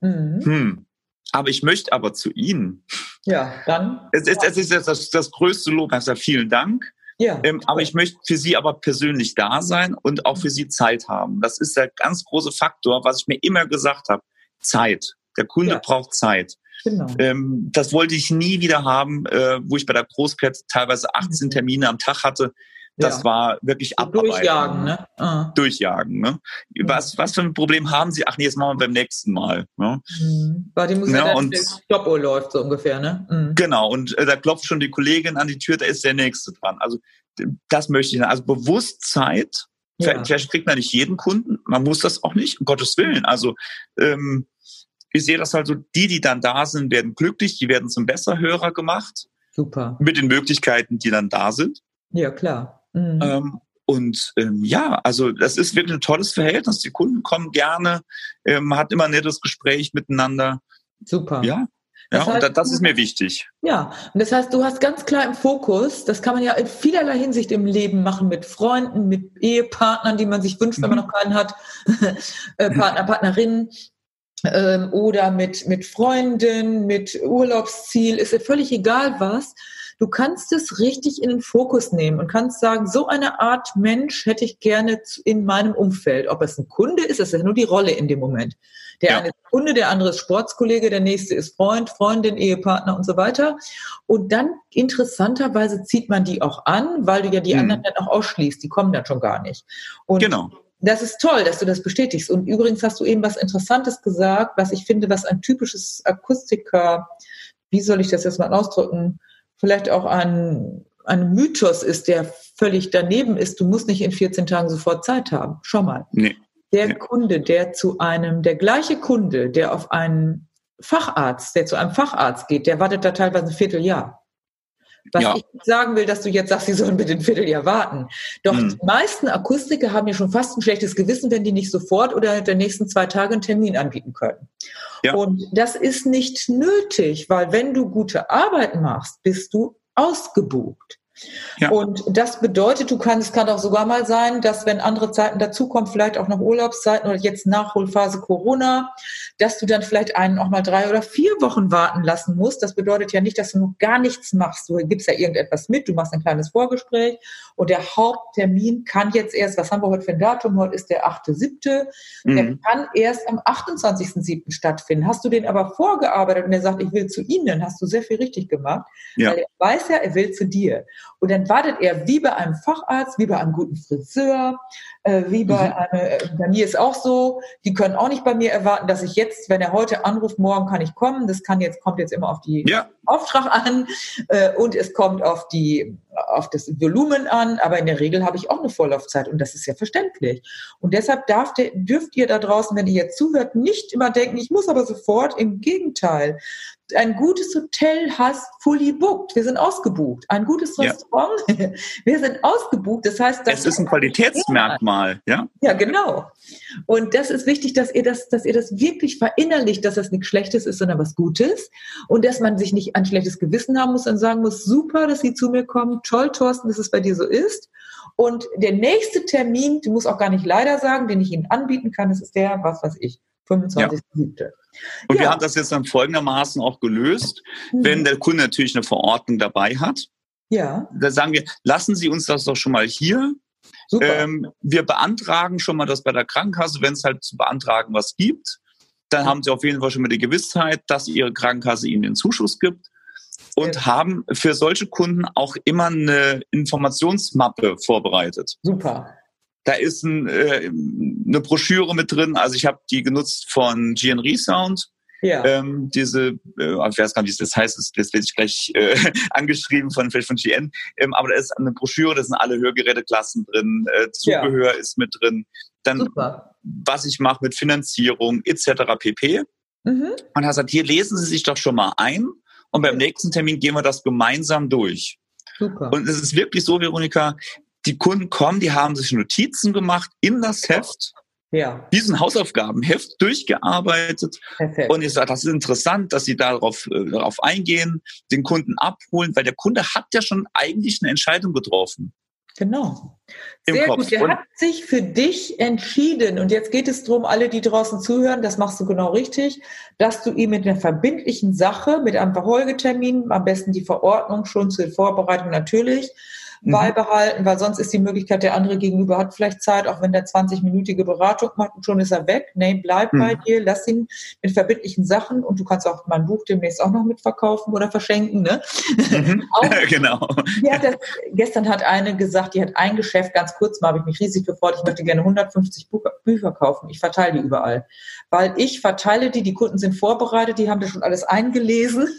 Mhm. Hm. Aber ich möchte aber zu Ihnen. Ja, dann. Es ist, es ist das, das größte Lob. Also vielen Dank. Ja, ähm, aber ich möchte für Sie aber persönlich da sein und auch für Sie Zeit haben. Das ist der ganz große Faktor, was ich mir immer gesagt habe. Zeit. Der Kunde ja. braucht Zeit. Genau. Ähm, das wollte ich nie wieder haben, äh, wo ich bei der Großpet teilweise 18 mhm. Termine am Tag hatte. Das ja. war wirklich abarbeiten. Durchjagen, ne? Ah. Durchjagen, ne? Was, was für ein Problem haben Sie? Ach nee, jetzt machen wir beim nächsten Mal. Ne? Mhm. Weil die Musik ja, und Stoppuhr läuft so ungefähr, ne? Mhm. Genau, und äh, da klopft schon die Kollegin an die Tür, da ist der Nächste dran. Also das möchte ich. Also Bewusstsein, ja. vielleicht kriegt man nicht jeden Kunden, man muss das auch nicht, um Gottes Willen. Also ähm, ich sehe das halt so, die, die dann da sind, werden glücklich, die werden zum Besserhörer gemacht. Super. Mit den Möglichkeiten, die dann da sind. Ja, klar. Mhm. Ähm, und ähm, ja, also das ist wirklich ein tolles Verhältnis. Die Kunden kommen gerne, ähm, hat immer ein nettes Gespräch miteinander. Super. Ja, ja, heißt, und das ist mir wichtig. Ja, und das heißt, du hast ganz klar im Fokus, das kann man ja in vielerlei Hinsicht im Leben machen, mit Freunden, mit Ehepartnern, die man sich wünscht, wenn man mhm. noch keinen hat, äh, Partner, Partnerinnen, ähm, oder mit, mit Freunden, mit Urlaubsziel, ist ja völlig egal was. Du kannst es richtig in den Fokus nehmen und kannst sagen, so eine Art Mensch hätte ich gerne in meinem Umfeld. Ob es ein Kunde ist, ist ja nur die Rolle in dem Moment. Der ja. eine ist Kunde, der andere ist Sportskollege, der nächste ist Freund, Freundin, Ehepartner und so weiter. Und dann interessanterweise zieht man die auch an, weil du ja die mhm. anderen dann auch ausschließt. Die kommen dann schon gar nicht. Und genau. Das ist toll, dass du das bestätigst. Und übrigens hast du eben was Interessantes gesagt, was ich finde, was ein typisches Akustiker, wie soll ich das jetzt mal ausdrücken, vielleicht auch ein, ein Mythos ist, der völlig daneben ist. Du musst nicht in 14 Tagen sofort Zeit haben. Schau mal. Nee. Der nee. Kunde, der zu einem, der gleiche Kunde, der auf einen Facharzt, der zu einem Facharzt geht, der wartet da teilweise ein Vierteljahr. Was ja. ich sagen will, dass du jetzt sagst, sie sollen bitte ein Vierteljahr warten. Doch mhm. die meisten Akustiker haben ja schon fast ein schlechtes Gewissen, wenn die nicht sofort oder in den nächsten zwei Tagen einen Termin anbieten können. Ja. Und das ist nicht nötig, weil wenn du gute Arbeit machst, bist du ausgebucht. Ja. Und das bedeutet, du kannst, es kann auch sogar mal sein, dass wenn andere Zeiten dazukommen, vielleicht auch noch Urlaubszeiten oder jetzt Nachholphase Corona, dass du dann vielleicht einen auch mal drei oder vier Wochen warten lassen musst. Das bedeutet ja nicht, dass du noch gar nichts machst. Du gibst ja irgendetwas mit, du machst ein kleines Vorgespräch und der Haupttermin kann jetzt erst, was haben wir heute für ein Datum? Heute ist der 8.7. Mhm. Der kann erst am 28.7. stattfinden. Hast du den aber vorgearbeitet und er sagt, ich will zu Ihnen, dann hast du sehr viel richtig gemacht. Ja. Weil er weiß ja, er will zu dir. Und dann wartet er wie bei einem Facharzt, wie bei einem guten Friseur, äh, wie bei mhm. einer, äh, bei mir ist auch so, die können auch nicht bei mir erwarten, dass ich jetzt, wenn er heute anruft, morgen kann ich kommen. Das kann jetzt, kommt jetzt immer auf die ja. Auftrag an äh, und es kommt auf die auf das Volumen an, aber in der Regel habe ich auch eine Vorlaufzeit und das ist ja verständlich. Und deshalb darf der, dürft ihr da draußen, wenn ihr jetzt zuhört, nicht immer denken, ich muss aber sofort. Im Gegenteil, ein gutes Hotel hast fully booked. Wir sind ausgebucht. Ein gutes Restaurant wir sind ausgebucht. Das heißt, das es ist ein Qualitätsmerkmal, ja? Ja, genau. Und das ist wichtig, dass ihr das, dass ihr das wirklich verinnerlicht, dass das nichts Schlechtes ist, sondern was Gutes. Und dass man sich nicht ein schlechtes Gewissen haben muss und sagen muss, super, dass Sie zu mir kommen, toll, Thorsten, dass es bei dir so ist. Und der nächste Termin, du musst auch gar nicht leider sagen, den ich Ihnen anbieten kann, das ist der, was weiß ich, 25.7. Ja. Und ja. wir haben das jetzt dann folgendermaßen auch gelöst, mhm. wenn der Kunde natürlich eine Verordnung dabei hat. Ja. Da sagen wir, lassen Sie uns das doch schon mal hier. Ähm, wir beantragen schon mal das bei der Krankenkasse, wenn es halt zu beantragen was gibt. Dann haben Sie auf jeden Fall schon mal die Gewissheit, dass Ihre Krankenkasse Ihnen den Zuschuss gibt und ja. haben für solche Kunden auch immer eine Informationsmappe vorbereitet. Super. Da ist ein, äh, eine Broschüre mit drin. Also ich habe die genutzt von GN Resound. Ja. Ähm, diese, äh, ich weiß gar nicht, wie das heißt, das, das werde ich gleich äh, angeschrieben von vielleicht von GN. Ähm, aber da ist eine Broschüre, da sind alle Hörgeräteklassen drin, äh, Zubehör ja. ist mit drin. Dann Super. was ich mache mit Finanzierung etc. pp. Mhm. Und er sagt, hier lesen Sie sich doch schon mal ein und beim nächsten Termin gehen wir das gemeinsam durch. Super. Und es ist wirklich so, Veronika, die Kunden kommen, die haben sich Notizen gemacht in das Heft. Ja. Diesen Hausaufgabenheft durchgearbeitet. Perfekt. Und ich sage, das ist interessant, dass Sie darauf, äh, darauf eingehen, den Kunden abholen, weil der Kunde hat ja schon eigentlich eine Entscheidung getroffen. Genau. Sehr gut. Der hat sich für dich entschieden. Und jetzt geht es darum, alle, die draußen zuhören, das machst du genau richtig, dass du ihm mit einer verbindlichen Sache, mit einem Verfolgetermin, am besten die Verordnung schon zur Vorbereitung natürlich, mhm. beibehalten, weil sonst ist die Möglichkeit, der andere gegenüber hat vielleicht Zeit, auch wenn der 20-minütige Beratung macht und schon ist er weg. Nee, bleib mhm. bei dir, lass ihn mit verbindlichen Sachen und du kannst auch mein Buch demnächst auch noch mitverkaufen oder verschenken. Ne? Mhm. auch, genau. Das, gestern hat eine gesagt, die hat ein Geschäft, ganz kurz mal, habe ich mich riesig gefreut, ich möchte gerne 150 Bücher kaufen. Ich verteile die überall. Weil ich verteile die, die Kunden sind vorbereitet, die haben das schon alles eingelesen.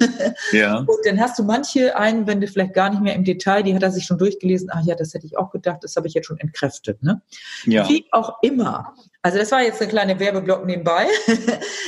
Ja. Und dann hast du manche Einwände vielleicht gar nicht mehr im Detail, die hat er sich schon durch durchgelesen, ach ja, das hätte ich auch gedacht, das habe ich jetzt schon entkräftet. Ne? Ja. Wie auch immer. Also das war jetzt eine kleine Werbeblock nebenbei.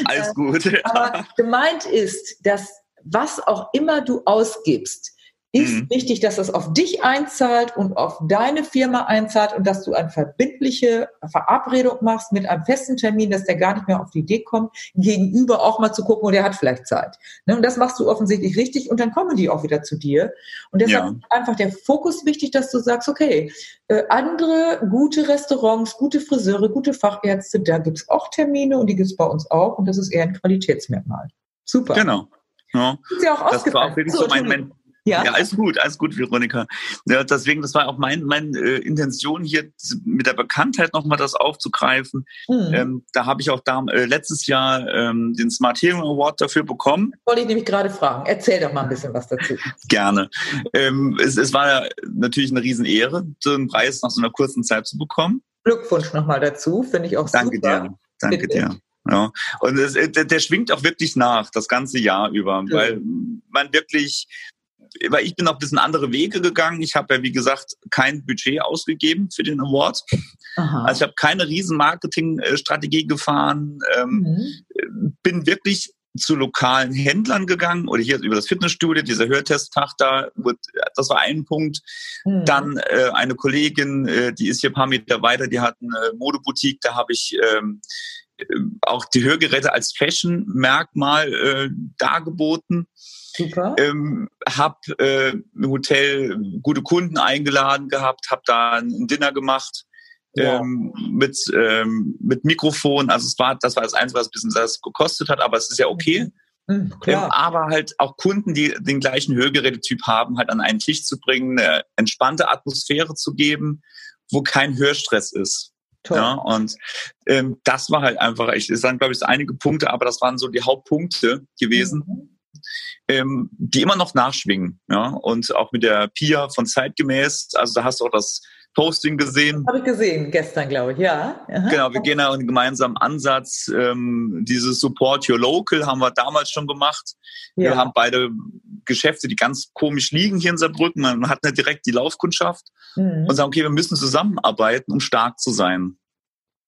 Alles gut. Aber gemeint ist, dass was auch immer du ausgibst, ist mhm. wichtig, dass das auf dich einzahlt und auf deine Firma einzahlt und dass du eine verbindliche Verabredung machst mit einem festen Termin, dass der gar nicht mehr auf die Idee kommt, gegenüber auch mal zu gucken, und der hat vielleicht Zeit. Ne? Und das machst du offensichtlich richtig und dann kommen die auch wieder zu dir. Und deshalb ja. ist einfach der Fokus wichtig, dass du sagst, okay, äh, andere gute Restaurants, gute Friseure, gute Fachärzte, da gibt's auch Termine und die gibt's bei uns auch und das ist eher ein Qualitätsmerkmal. Super. Genau. Ja. Ist ja auch das war auch wirklich so, so mein, mein, ja. ja, alles gut, alles gut, Veronika. Ja, deswegen, das war auch mein, meine äh, Intention hier mit der Bekanntheit nochmal das aufzugreifen. Mhm. Ähm, da habe ich auch da, äh, letztes Jahr ähm, den Smart Hearing Award dafür bekommen. Wollte ich nämlich gerade fragen. Erzähl doch mal ein bisschen was dazu. Gerne. Ähm, es, es war natürlich eine Riesenehre, so einen Preis nach so einer kurzen Zeit zu bekommen. Glückwunsch nochmal dazu, finde ich auch Danke super. Dir. Danke Bitte. dir. Ja, und es, äh, der, der schwingt auch wirklich nach, das ganze Jahr über, ja. weil man wirklich weil ich bin auch ein bisschen andere Wege gegangen. Ich habe ja, wie gesagt, kein Budget ausgegeben für den Award. Aha. Also ich habe keine riesen Marketingstrategie gefahren. Ähm, mhm. Bin wirklich zu lokalen Händlern gegangen oder hier über das Fitnessstudio, dieser Hörtesttag da, das war ein Punkt. Mhm. Dann äh, eine Kollegin, äh, die ist hier ein paar Meter weiter, die hat eine Modeboutique, da habe ich ähm, äh, auch die Hörgeräte als Fashion-Merkmal äh, dargeboten. Super. Ähm, hab äh, im Hotel gute Kunden eingeladen gehabt, hab da ein Dinner gemacht. Ja. Ähm, mit ähm, mit Mikrofon, also es war das war das Einzige, was ein bisschen das gekostet hat, aber es ist ja okay. Mhm, ähm, aber halt auch Kunden, die den gleichen Hörgerätetyp haben, halt an einen Tisch zu bringen, eine entspannte Atmosphäre zu geben, wo kein Hörstress ist. Toll. Ja, und ähm, das war halt einfach, ich, es waren glaube ich einige Punkte, aber das waren so die Hauptpunkte gewesen. Mhm ähm, die immer noch nachschwingen. Ja? Und auch mit der Pia von Zeitgemäß, also da hast du auch das Posting gesehen. Habe ich gesehen, gestern, glaube ich, ja. Aha. Genau, wir gehen da einen gemeinsamen Ansatz. Ähm, dieses Support Your Local haben wir damals schon gemacht. Ja. Wir haben beide Geschäfte, die ganz komisch liegen hier in Saarbrücken. Man hat nicht direkt die Laufkundschaft mhm. und sagen, okay, wir müssen zusammenarbeiten, um stark zu sein.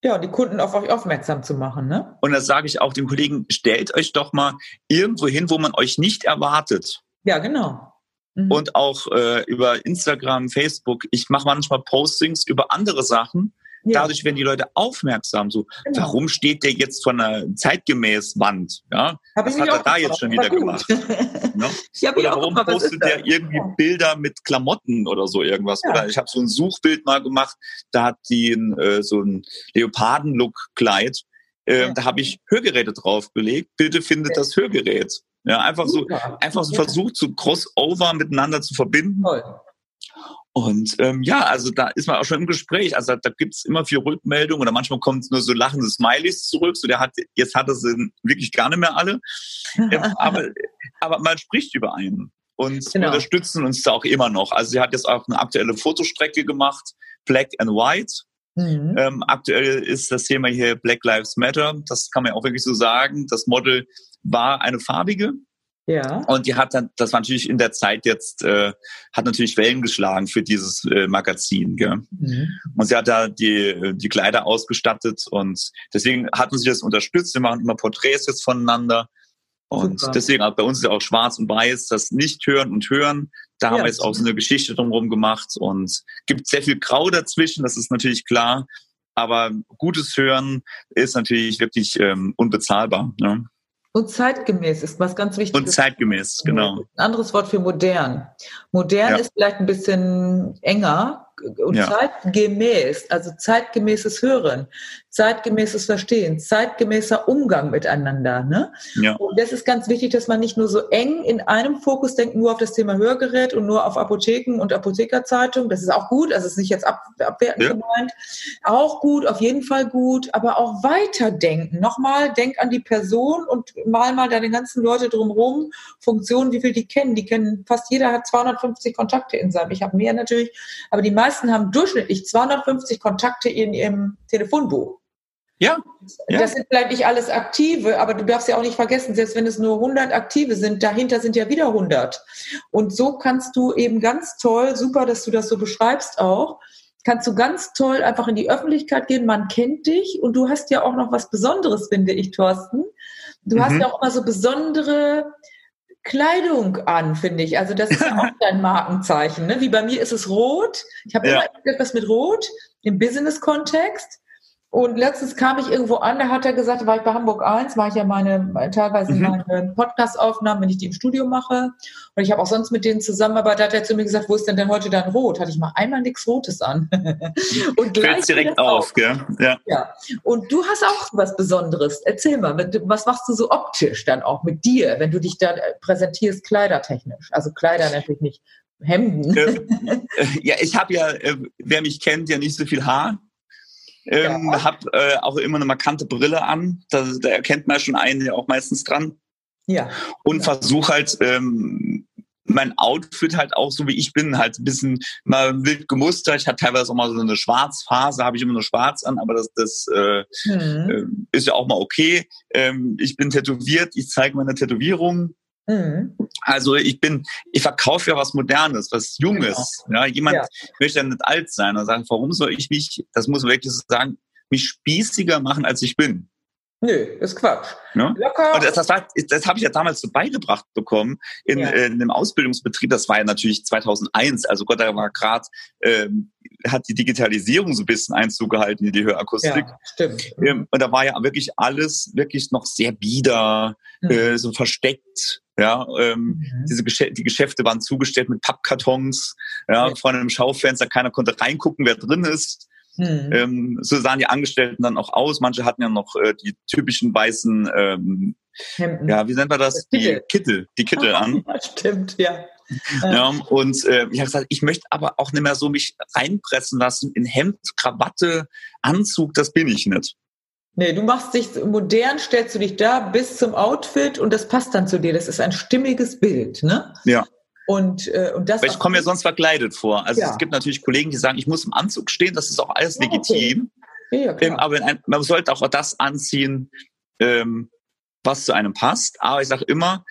Ja, die Kunden auf euch aufmerksam zu machen, ne? Und das sage ich auch den Kollegen, stellt euch doch mal irgendwo hin, wo man euch nicht erwartet. Ja, genau. Mhm. und auch äh, über Instagram, Facebook. Ich mache manchmal Postings über andere Sachen. Ja. Dadurch werden die Leute aufmerksam. So, genau. warum steht der jetzt von einer zeitgemäß Wand? Ja, Hab was hat er da jetzt schon wieder gemacht? ne? Oder warum postet der irgendwie ja. Bilder mit Klamotten oder so irgendwas? Ja. Oder ich habe so ein Suchbild mal gemacht, da hat die äh, so ein Leoparden-Look-Kleid. Äh, da habe ich Hörgeräte draufgelegt. Bitte findet das Hörgerät. Ja, einfach so, einfach so versucht, so Crossover miteinander zu verbinden. Toll. Und ähm, ja, also da ist man auch schon im Gespräch. Also da gibt's immer viel Rückmeldungen oder manchmal kommen nur so lachende Smileys zurück. So der hat, jetzt hat er sie wirklich gar nicht mehr alle. ähm, aber, aber man spricht über einen und genau. unterstützen uns da auch immer noch. Also sie hat jetzt auch eine aktuelle Fotostrecke gemacht, Black and White. Mhm. Ähm, aktuell ist das Thema hier Black Lives Matter. Das kann man ja auch wirklich so sagen. Das Model war eine farbige. Ja. Und die hat dann, das war natürlich in der Zeit jetzt, äh, hat natürlich Wellen geschlagen für dieses äh, Magazin. Gell? Mhm. Und sie hat da die, die Kleider ausgestattet und deswegen hatten sie das unterstützt. Wir machen immer Porträts jetzt voneinander. Und Super. deswegen bei uns ist ja auch schwarz und weiß, das nicht hören und hören. Da ja, haben wir jetzt auch so eine Geschichte drumherum gemacht und gibt sehr viel Grau dazwischen, das ist natürlich klar. Aber gutes Hören ist natürlich wirklich ähm, unbezahlbar. Ne? Und zeitgemäß ist was ganz wichtig. Und zeitgemäß, genau. Ein anderes Wort für modern. Modern ja. ist vielleicht ein bisschen enger, und ja. zeitgemäß, also zeitgemäßes Hören, zeitgemäßes Verstehen, zeitgemäßer Umgang miteinander. Ne? Ja. Und das ist ganz wichtig, dass man nicht nur so eng in einem Fokus denkt, nur auf das Thema Hörgerät und nur auf Apotheken und Apothekerzeitung. Das ist auch gut, also ist nicht jetzt ab, abwertend ja. gemeint. Auch gut, auf jeden Fall gut, aber auch weiterdenken. Nochmal, denk an die Person und mal mal deine ganzen Leute drumherum, Funktionen, wie viel die kennen. Die kennen, fast jeder hat 250 Kontakte in seinem. Ich habe mehr natürlich, aber die meisten meisten haben durchschnittlich 250 Kontakte in ihrem Telefonbuch. Ja, ja. Das sind vielleicht nicht alles aktive, aber du darfst ja auch nicht vergessen, selbst wenn es nur 100 aktive sind, dahinter sind ja wieder 100. Und so kannst du eben ganz toll, super, dass du das so beschreibst auch, kannst du ganz toll einfach in die Öffentlichkeit gehen, man kennt dich und du hast ja auch noch was Besonderes, finde ich, Thorsten. Du mhm. hast ja auch immer so besondere Kleidung an, finde ich. Also das ist ja auch dein Markenzeichen. Ne? Wie bei mir ist es rot. Ich habe ja. immer etwas mit rot im Business-Kontext. Und letztens kam ich irgendwo an, da hat er gesagt, war ich bei Hamburg 1, mache ich ja meine, teilweise mhm. meine Podcast-Aufnahmen, wenn ich die im Studio mache. Und ich habe auch sonst mit denen zusammenarbeitet, hat er zu mir gesagt, wo ist denn denn heute dein Rot? Hatte ich mal einmal nichts Rotes an. und gleich direkt auf, gell? Ja. ja. Und du hast auch was Besonderes. Erzähl mal, was machst du so optisch dann auch mit dir, wenn du dich da präsentierst, kleidertechnisch? Also Kleider natürlich nicht, Hemden. Äh, ja, ich habe ja, äh, wer mich kennt, ja nicht so viel Haar. Ähm, ja. Hab äh, auch immer eine markante Brille an. Da, da erkennt man schon einen ja auch meistens dran. Ja. Und ja. versuche halt ähm, mein Outfit halt auch so wie ich bin, halt ein bisschen mal wild gemustert. Ich hatte teilweise auch mal so eine Schwarzphase, habe ich immer nur schwarz an, aber das, das äh, mhm. äh, ist ja auch mal okay. Ähm, ich bin tätowiert, ich zeige meine Tätowierung. Mhm. Also ich bin, ich verkaufe ja was Modernes, was Junges. Genau. Ja, jemand ja. möchte ja nicht alt sein und sagen, warum soll ich mich, das muss man wirklich so sagen, mich spießiger machen, als ich bin. Nö, ist Quatsch. Ja? Locker. Und das, das, das habe ich ja damals so beigebracht bekommen in, ja. in einem Ausbildungsbetrieb. Das war ja natürlich 2001. Also Gott, da war gerade ähm, hat die Digitalisierung so ein bisschen Einzug gehalten in die Hörakustik. Ja, stimmt. Ähm, und da war ja wirklich alles wirklich noch sehr bieder, mhm. äh, so versteckt. Ja, ähm, mhm. diese Geschä die Geschäfte waren zugestellt mit Pappkartons, ja, ja, vor einem Schaufenster, keiner konnte reingucken, wer drin ist. Mhm. Ähm, so sahen die Angestellten dann auch aus. Manche hatten ja noch äh, die typischen weißen, ähm, ja, wie nennt man das? Die Kittel, die Kittel an. Stimmt, ja. Ja, und äh, ich habe gesagt, ich möchte aber auch nicht mehr so mich reinpressen lassen in Hemd, Krawatte, Anzug, das bin ich nicht. Nee, du machst dich modern, stellst du dich da bis zum Outfit und das passt dann zu dir. Das ist ein stimmiges Bild, ne? Ja. Und, äh, und das. Weil ich komme ja sonst verkleidet vor. Also ja. es gibt natürlich Kollegen, die sagen, ich muss im Anzug stehen, das ist auch alles legitim. Okay. Ja, ähm, aber ein, man sollte auch das anziehen, ähm, was zu einem passt. Aber ich sage immer,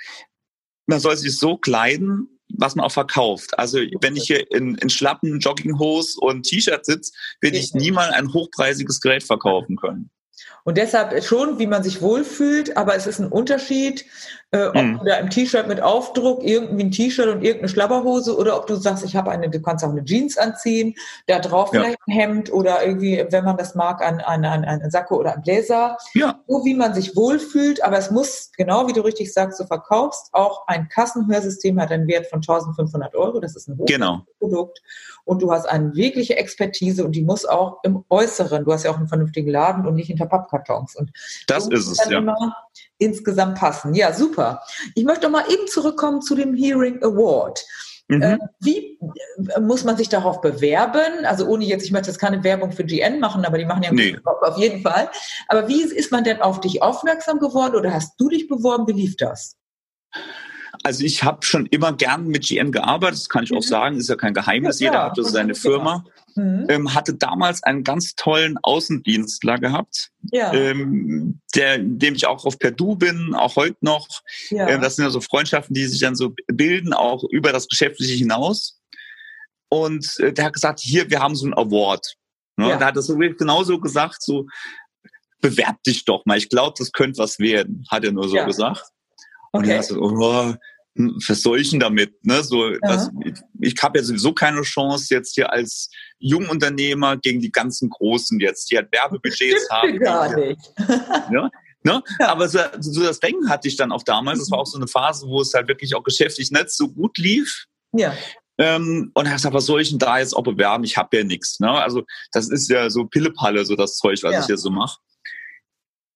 man soll sich so kleiden, was man auch verkauft. Also wenn ich hier in, in Schlappen, Jogginghose und T-Shirt sitze, werde ich niemals ein hochpreisiges Gerät verkaufen können. Und deshalb schon, wie man sich wohlfühlt, aber es ist ein Unterschied, äh, ob mhm. du da im T-Shirt mit Aufdruck, irgendwie ein T-Shirt und irgendeine Schlabberhose oder ob du sagst, ich habe eine, du kannst auch eine Jeans anziehen, da drauf ja. vielleicht ein Hemd oder irgendwie, wenn man das mag, ein, ein, ein, ein Sakko oder ein Bläser. Ja. So wie man sich wohlfühlt, aber es muss, genau wie du richtig sagst, du verkaufst, auch ein Kassenhörsystem hat einen Wert von 1500 Euro, das ist ein hohes genau. Produkt und du hast eine wirkliche Expertise und die muss auch im Äußeren, du hast ja auch einen vernünftigen Laden und nicht hinter Pappkartons. Und das so ist es, ja. insgesamt passen. Ja, super. Ich möchte noch mal eben zurückkommen zu dem Hearing Award. Mhm. Äh, wie äh, muss man sich darauf bewerben? Also ohne jetzt, ich möchte jetzt keine Werbung für GN machen, aber die machen ja nee. auf jeden Fall. Aber wie ist man denn auf dich aufmerksam geworden oder hast du dich beworben? Wie lief das? Also ich habe schon immer gern mit GN gearbeitet, das kann ich auch mhm. sagen, ist ja kein Geheimnis, ja, jeder hat so seine Firma. Mhm. Ähm, hatte damals einen ganz tollen Außendienstler gehabt, ja. ähm, der, dem ich auch auf Perdu bin, auch heute noch. Ja. Ähm, das sind ja so Freundschaften, die sich dann so bilden, auch über das Geschäftliche hinaus. Und äh, der hat gesagt, hier, wir haben so einen Award. Ne? Ja. Da hat er so genauso gesagt, so, bewerb dich doch mal, ich glaube, das könnte was werden, hat er nur so gesagt. Okay. Und er so, oh, verseuchen damit. Ne? So, ja. was, ich, ich habe ja sowieso keine Chance jetzt hier als Jungunternehmer gegen die ganzen Großen jetzt, die halt Werbebudgets haben. Gar nicht. ja? Ne? Ja. Aber so, so das Denken hatte ich dann auch damals. Das war auch so eine Phase, wo es halt wirklich auch geschäftlich nicht so gut lief. Ja. Ähm, und er gesagt, was soll ich denn da jetzt auch bewerben? Ich habe ja nichts. Ne? Also das ist ja so Pillepalle, so das Zeug, was ja. ich hier so mache.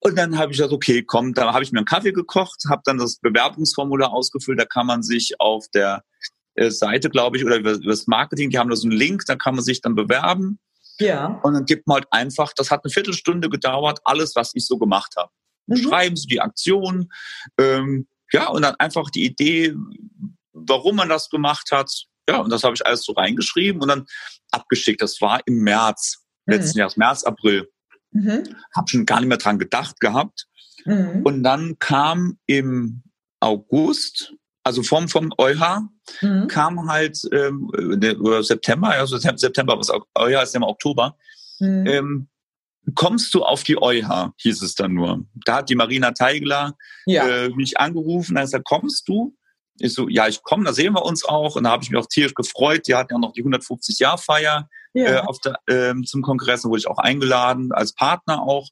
Und dann habe ich gesagt, okay, komm, da habe ich mir einen Kaffee gekocht, habe dann das Bewerbungsformular ausgefüllt. Da kann man sich auf der äh, Seite, glaube ich, oder über, über das Marketing, die haben da so einen Link, da kann man sich dann bewerben. Ja. Und dann gibt man halt einfach, das hat eine Viertelstunde gedauert, alles, was ich so gemacht habe. Mhm. Schreiben Sie die Aktion, ähm, ja, und dann einfach die Idee, warum man das gemacht hat. Ja, und das habe ich alles so reingeschrieben und dann abgeschickt. Das war im März mhm. letzten Jahres, März, April. Mhm. Habe schon gar nicht mehr dran gedacht gehabt. Mhm. Und dann kam im August, also vom, vom EuH, mhm. kam halt ähm, oder September, also September, was EuH ist ja im Oktober, mhm. ähm, kommst du auf die EuH, hieß es dann nur. Da hat die Marina Teigler ja. äh, mich angerufen, da ist er, kommst du? Ich so, ja, ich komme, da sehen wir uns auch. Und da habe ich mich auch tierisch gefreut. Die hatten ja noch die 150-Jahr-Feier ja. äh, auf der, ähm, zum Kongress, da wurde ich auch eingeladen, als Partner auch.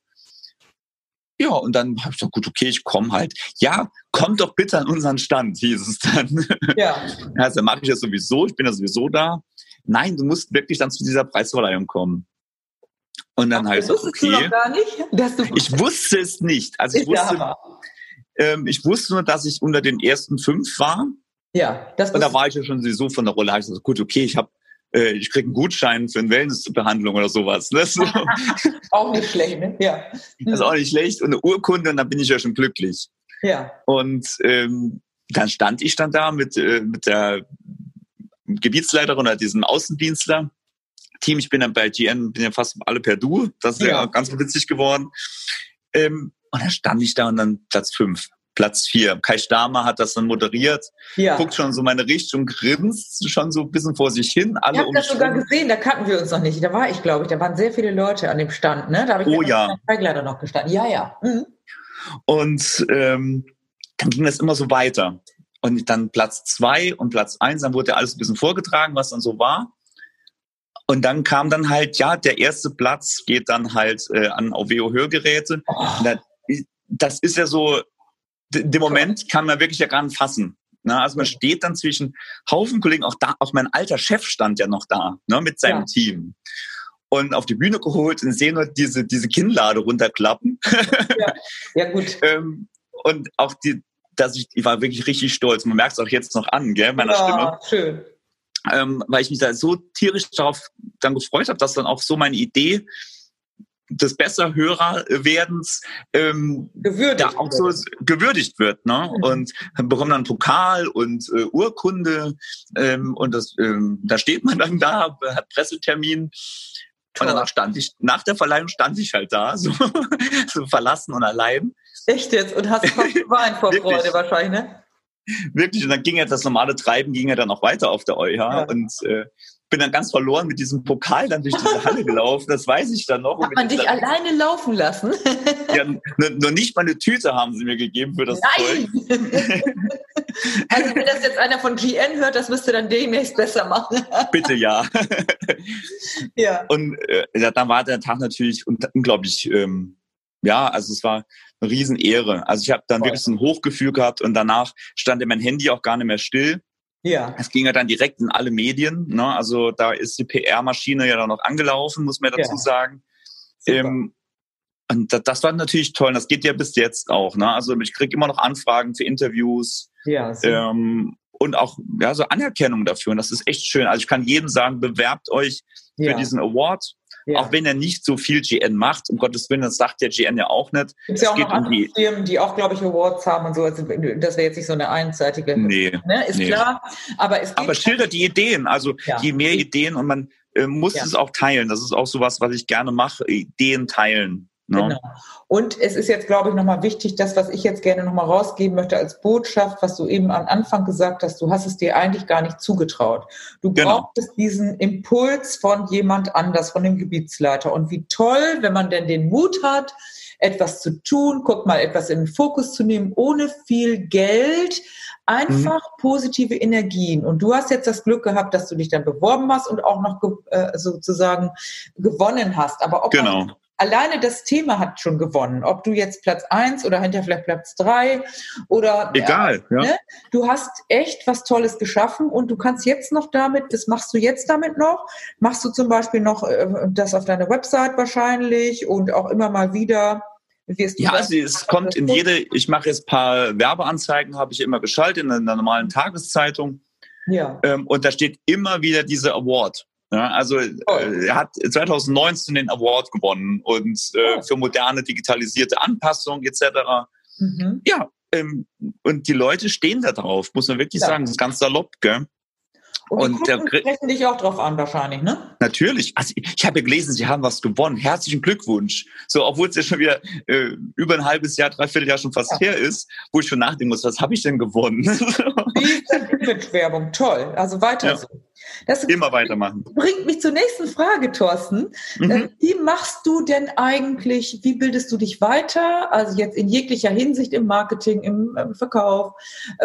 Ja, und dann habe ich gesagt, gut, okay, ich komme halt. Ja, komm doch bitte an unseren Stand, hieß es dann. Ja. Also, dann mache ich das sowieso, ich bin ja sowieso da. Nein, du musst wirklich dann zu dieser Preisverleihung kommen. Und dann heißt es, okay. Ich wusste es nicht. Also ich wusste, ähm, ich wusste nur, dass ich unter den ersten fünf war. Ja, das Und da war ich ja schon sowieso von der Rolle. Da ich gesagt, gut, okay, ich habe äh, ich krieg einen Gutschein für eine Wellnessbehandlung oder sowas. Ne? So. auch nicht schlecht, ne? Ja. Das ist auch nicht schlecht. Und eine Urkunde, und dann bin ich ja schon glücklich. Ja. Und ähm, dann stand ich dann da mit, äh, mit der Gebietsleiterin oder diesem Außendienstler. Team, ich bin dann bei GN, bin ja fast alle per Du. Das ist ja, ja ganz witzig geworden. Ähm, und dann stand ich da und dann Platz fünf. Platz vier. Kai Stamer hat das dann moderiert, ja. guckt schon so meine Richtung, grinst schon so ein bisschen vor sich hin. Alle ich habe das sogar gesehen, da kannten wir uns noch nicht. Da war ich, glaube ich, da waren sehr viele Leute an dem Stand. Ne? Da habe ich oh, ja. leider noch gestanden. Ja, ja. Mhm. Und ähm, dann ging das immer so weiter. Und dann Platz zwei und Platz eins, dann wurde ja alles ein bisschen vorgetragen, was dann so war. Und dann kam dann halt, ja, der erste Platz geht dann halt äh, an OVO-Hörgeräte. Oh. Das ist ja so, den Moment kann man wirklich ja gar nicht fassen. Ne? Also man steht dann zwischen Haufen Kollegen, auch da, auch mein alter Chef stand ja noch da, ne, mit seinem ja. Team. Und auf die Bühne geholt und sehen nur diese, diese Kinnlade runterklappen. Ja, ja gut. ähm, und auch die, dass ich, ich war wirklich richtig stolz. Man merkt es auch jetzt noch an, gell, meiner ja, Stimme. Schön. Ähm, weil ich mich da so tierisch darauf dann gefreut habe, dass dann auch so meine Idee des Besserhörerwerdens ähm, gewürdigt, da auch so gewürdigt wird. Ne? Mhm. Und bekommt dann Pokal und äh, Urkunde ähm, und das, ähm, da steht man dann da, hat Pressetermin. Toll. Und danach stand ich, nach der Verleihung stand ich halt da, so, so verlassen und allein. Echt jetzt? Und hast fast geweint vor Freude wahrscheinlich, ne? Wirklich, und dann ging ja das normale Treiben ging ja dann auch weiter auf der EuH ja. und äh, bin dann ganz verloren mit diesem Pokal dann durch diese Halle gelaufen. Das weiß ich dann noch. Hat man dich alleine laufen lassen? ja, nur, nicht mal eine Tüte haben sie mir gegeben für das Nein. Zeug. also wenn das jetzt einer von GN hört, das müsste dann demnächst besser machen. Bitte ja. ja. Und äh, ja, dann war der Tag natürlich unglaublich, ähm, ja, also es war eine Riesenehre. Also ich habe dann Voll. wirklich so ein Hochgefühl gehabt und danach stand mein Handy auch gar nicht mehr still. Ja. Es ging ja dann direkt in alle Medien. Ne? Also da ist die PR-Maschine ja dann noch angelaufen, muss man dazu ja. sagen. Ähm, und das, das war natürlich toll. Und das geht ja bis jetzt auch. Ne? Also ich kriege immer noch Anfragen für Interviews. Ja, ähm, und auch ja, so Anerkennung dafür. Und das ist echt schön. Also ich kann jedem sagen, bewerbt euch für ja. diesen Award. Ja. Auch wenn er nicht so viel GN macht, um Gottes Willen, das sagt der GN ja auch nicht. Gibt es ja auch noch um die Firmen, die auch, glaube ich, Awards haben und so. Also, das wäre jetzt nicht so eine einseitige. Nee. Ne? Ist nee. klar. Aber es Aber schildert die Ideen. Also ja. je mehr Ideen und man äh, muss ja. es auch teilen. Das ist auch sowas, was ich gerne mache. Ideen teilen. No? Ne? Genau. Und es ist jetzt, glaube ich, nochmal wichtig, das, was ich jetzt gerne nochmal rausgeben möchte als Botschaft, was du eben am Anfang gesagt hast, du hast es dir eigentlich gar nicht zugetraut. Du genau. brauchtest diesen Impuls von jemand anders, von dem Gebietsleiter. Und wie toll, wenn man denn den Mut hat, etwas zu tun, guck mal, etwas in den Fokus zu nehmen, ohne viel Geld, einfach mhm. positive Energien. Und du hast jetzt das Glück gehabt, dass du dich dann beworben hast und auch noch äh, sozusagen gewonnen hast. Aber ob genau. man alleine das Thema hat schon gewonnen. Ob du jetzt Platz eins oder hinter vielleicht Platz drei oder egal. Ja, ne? Du hast echt was Tolles geschaffen und du kannst jetzt noch damit, das machst du jetzt damit noch, machst du zum Beispiel noch äh, das auf deiner Website wahrscheinlich und auch immer mal wieder. ja, also es kommt in jede, ich mache jetzt paar Werbeanzeigen, habe ich immer geschaltet in einer normalen Tageszeitung. Ja. Ähm, und da steht immer wieder diese Award. Ja, also äh, er hat 2019 den Award gewonnen und äh, für moderne digitalisierte Anpassung etc. Mhm. Ja, ähm, und die Leute stehen da drauf, muss man wirklich ja. sagen. Das ist ganz salopp, gell? Und, und die Kunden der, sprechen dich auch drauf an, wahrscheinlich, ne? Natürlich. Also ich, ich habe ja gelesen, Sie haben was gewonnen. Herzlichen Glückwunsch. So, obwohl es ja schon wieder äh, über ein halbes Jahr, dreiviertel Jahr schon fast ja. her ist, wo ich schon nachdenken muss, was habe ich denn gewonnen? Wie ist Werbung? Toll. Also weiter ja. so. Das Immer weitermachen. Bringt mich zur nächsten Frage, Thorsten. Mhm. Ähm, wie machst du denn eigentlich, wie bildest du dich weiter? Also jetzt in jeglicher Hinsicht im Marketing, im, im Verkauf.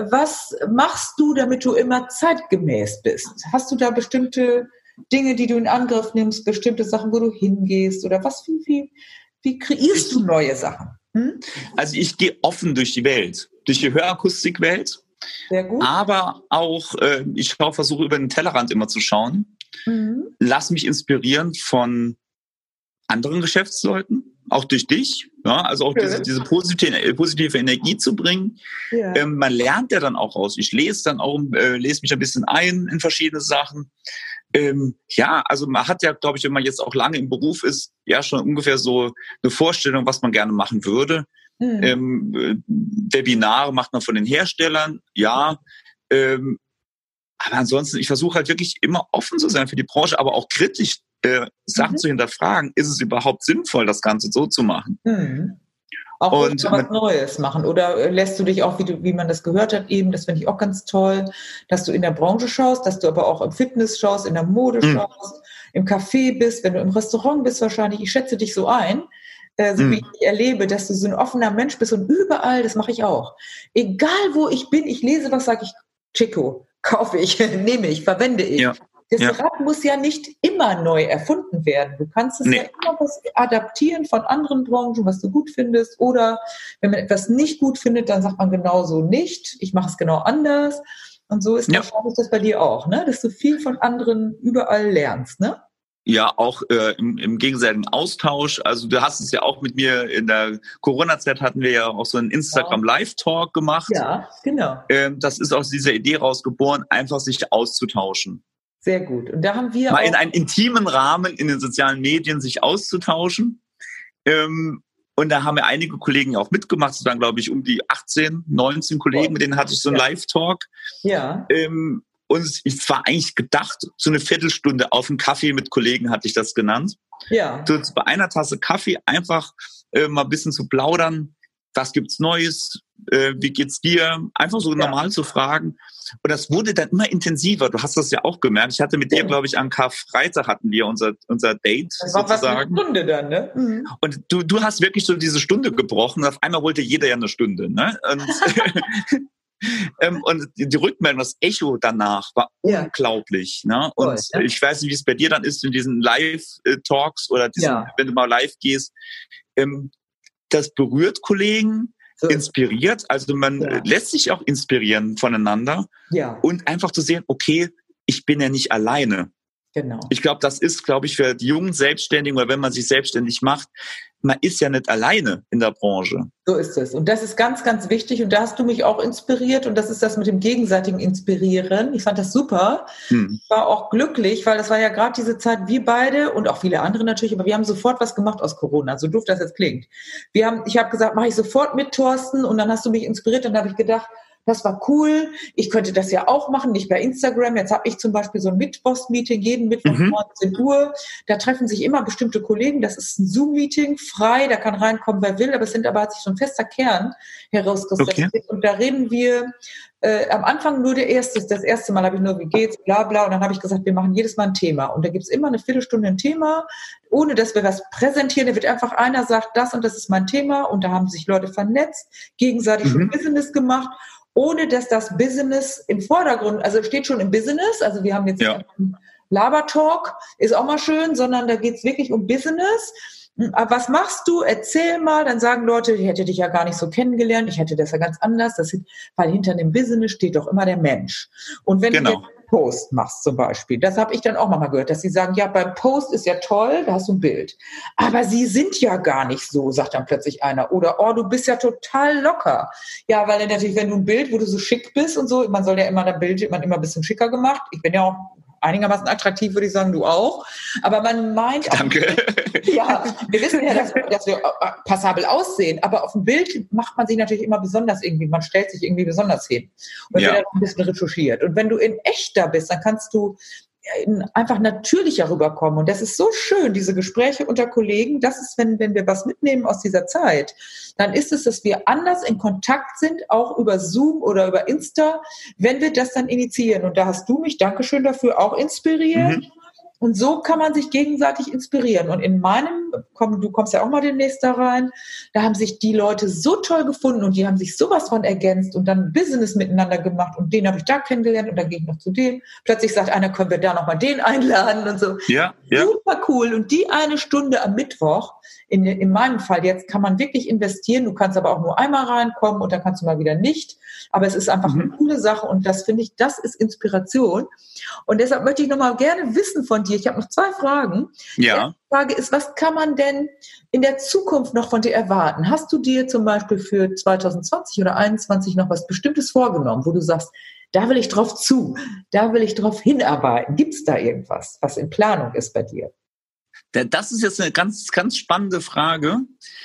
Was machst du, damit du immer zeitgemäß bist? Hast du da bestimmte Dinge, die du in Angriff nimmst, bestimmte Sachen, wo du hingehst? Oder was, wie, wie, wie kreierst du neue Sachen? Hm? Also ich gehe offen durch die Welt, durch die Hörakustikwelt sehr gut. Aber auch, äh, ich versuche über den Tellerrand immer zu schauen. Mhm. Lass mich inspirieren von anderen Geschäftsleuten, auch durch dich. Ja, also auch diese, diese positive, positive Energie zu bringen. Ja. Ähm, man lernt ja dann auch aus. Ich lese dann auch, äh, lese mich ein bisschen ein in verschiedene Sachen. Ähm, ja, also man hat ja, glaube ich, wenn man jetzt auch lange im Beruf ist, ja schon ungefähr so eine Vorstellung, was man gerne machen würde. Mhm. Ähm, äh, Webinare macht man von den Herstellern, ja. Ähm, aber ansonsten, ich versuche halt wirklich immer offen zu sein für die Branche, aber auch kritisch äh, Sachen mhm. zu hinterfragen. Ist es überhaupt sinnvoll, das Ganze so zu machen? Mhm. Auch und was Neues machen. Oder äh, lässt du dich auch, wie, du, wie man das gehört hat, eben, das finde ich auch ganz toll, dass du in der Branche schaust, dass du aber auch im Fitness schaust, in der Mode mhm. schaust, im Café bist, wenn du im Restaurant bist wahrscheinlich. Ich schätze dich so ein, äh, so mhm. wie ich erlebe, dass du so ein offener Mensch bist und überall, das mache ich auch. Egal wo ich bin, ich lese was, sage ich, Chico, kaufe ich, nehme ich, verwende ich. Ja. Das ja. Rad muss ja nicht immer neu erfunden werden. Du kannst es nee. ja immer was adaptieren von anderen Branchen, was du gut findest. Oder wenn man etwas nicht gut findet, dann sagt man genauso nicht. Ich mache es genau anders. Und so ist ja. wahrscheinlich das bei dir auch, ne? dass du viel von anderen überall lernst. Ne? Ja auch äh, im, im gegenseitigen Austausch. Also du hast es ja auch mit mir in der Corona-Zeit hatten wir ja auch so einen Instagram Live-Talk gemacht. Ja, genau. Ähm, das ist aus dieser Idee rausgeboren, einfach sich auszutauschen. Sehr gut. Und da haben wir mal in einem intimen Rahmen in den sozialen Medien sich auszutauschen. Ähm, und da haben wir einige Kollegen auch mitgemacht. Es waren, glaube ich, um die 18, 19 Kollegen, mit denen hatte ich so einen. Live-Talk. Ja. Ähm, und ich war eigentlich gedacht, so eine Viertelstunde auf einen Kaffee mit Kollegen hatte ich das genannt. Ja. So bei einer Tasse Kaffee einfach äh, mal ein bisschen zu plaudern. Was gibt's Neues? äh, wie geht's dir? Einfach so ja. normal zu fragen. Und das wurde dann immer intensiver. Du hast das ja auch gemerkt. Ich hatte mit dir, glaube ich, am Karfreitag hatten wir unser, unser Date das war sozusagen. Fast eine Stunde dann, ne? Mhm. Und du, du hast wirklich so diese Stunde gebrochen. Auf einmal wollte jeder ja eine Stunde, ne? Und, und die Rückmeldung, das Echo danach war ja. unglaublich. Ne? Und Voll, ja. ich weiß nicht, wie es bei dir dann ist in diesen Live-Talks oder diesen, ja. wenn du mal live gehst. Ähm, das berührt Kollegen, so. inspiriert. Also man lässt sich auch inspirieren voneinander. Ja. Und einfach zu sehen, okay, ich bin ja nicht alleine. Genau. Ich glaube, das ist, glaube ich, für die jungen Selbstständigen oder wenn man sich selbstständig macht, man ist ja nicht alleine in der Branche. So ist es. Und das ist ganz, ganz wichtig. Und da hast du mich auch inspiriert. Und das ist das mit dem gegenseitigen Inspirieren. Ich fand das super. Hm. Ich war auch glücklich, weil das war ja gerade diese Zeit, wir beide und auch viele andere natürlich, aber wir haben sofort was gemacht aus Corona. So doof das jetzt klingt. Wir haben, ich habe gesagt, mache ich sofort mit Thorsten. Und dann hast du mich inspiriert. Und dann habe ich gedacht, das war cool. Ich könnte das ja auch machen, nicht bei Instagram. Jetzt habe ich zum Beispiel so ein Mittwochs-Meeting jeden Mittwoch mhm. 19 Uhr. Da treffen sich immer bestimmte Kollegen. Das ist ein Zoom-Meeting, frei, da kann reinkommen, wer will, aber es sind aber hat sich so ein fester Kern herauskristallisiert. Okay. Und da reden wir äh, am Anfang nur der erste, das erste Mal habe ich nur, wie geht's, bla bla. Und dann habe ich gesagt, wir machen jedes Mal ein Thema. Und da gibt's immer eine Viertelstunde ein Thema, ohne dass wir was präsentieren. Da wird einfach einer sagt, das und das ist mein Thema. Und da haben sich Leute vernetzt, gegenseitig mhm. schon Business gemacht ohne dass das Business im Vordergrund, also steht schon im Business, also wir haben jetzt ja. Labertalk, ist auch mal schön, sondern da geht's wirklich um Business. Aber was machst du? Erzähl mal, dann sagen Leute, ich hätte dich ja gar nicht so kennengelernt, ich hätte das ja ganz anders, das, weil hinter dem Business steht doch immer der Mensch. Und wenn genau. du Post machst zum Beispiel. Das habe ich dann auch mal gehört, dass sie sagen, ja, beim Post ist ja toll, da hast du ein Bild. Aber sie sind ja gar nicht so, sagt dann plötzlich einer. Oder, oh, du bist ja total locker. Ja, weil natürlich, wenn du ein Bild, wo du so schick bist und so, man soll ja immer, ein Bild man immer ein bisschen schicker gemacht. Ich bin ja auch einigermaßen attraktiv, würde ich sagen, du auch. Aber man meint auch, Danke. ja, wir wissen ja, dass, dass, wir äh, passabel aussehen, aber auf dem Bild macht man sich natürlich immer besonders irgendwie, man stellt sich irgendwie besonders hin und ja. wird dann ein bisschen retuschiert. Und wenn du in echt da bist, dann kannst du einfach natürlicher rüberkommen. Und das ist so schön, diese Gespräche unter Kollegen. Das ist, wenn, wenn wir was mitnehmen aus dieser Zeit, dann ist es, dass wir anders in Kontakt sind, auch über Zoom oder über Insta, wenn wir das dann initiieren. Und da hast du mich, Dankeschön dafür, auch inspiriert. Mhm. Und so kann man sich gegenseitig inspirieren. Und in meinem, komm, du kommst ja auch mal demnächst da rein, da haben sich die Leute so toll gefunden und die haben sich sowas von ergänzt und dann Business miteinander gemacht und den habe ich da kennengelernt und dann gehe ich noch zu dem. Plötzlich sagt einer, können wir da nochmal den einladen und so. Ja, ja. Super cool. Und die eine Stunde am Mittwoch, in, in meinem Fall jetzt, kann man wirklich investieren. Du kannst aber auch nur einmal reinkommen und dann kannst du mal wieder nicht. Aber es ist einfach mhm. eine coole Sache und das finde ich, das ist Inspiration. Und deshalb möchte ich nochmal gerne wissen von dir. Ich habe noch zwei Fragen. Ja. Die Frage ist, was kann man denn in der Zukunft noch von dir erwarten? Hast du dir zum Beispiel für 2020 oder 2021 noch was Bestimmtes vorgenommen, wo du sagst, da will ich drauf zu, da will ich drauf hinarbeiten. Gibt es da irgendwas, was in Planung ist bei dir? Das ist jetzt eine ganz, ganz spannende Frage.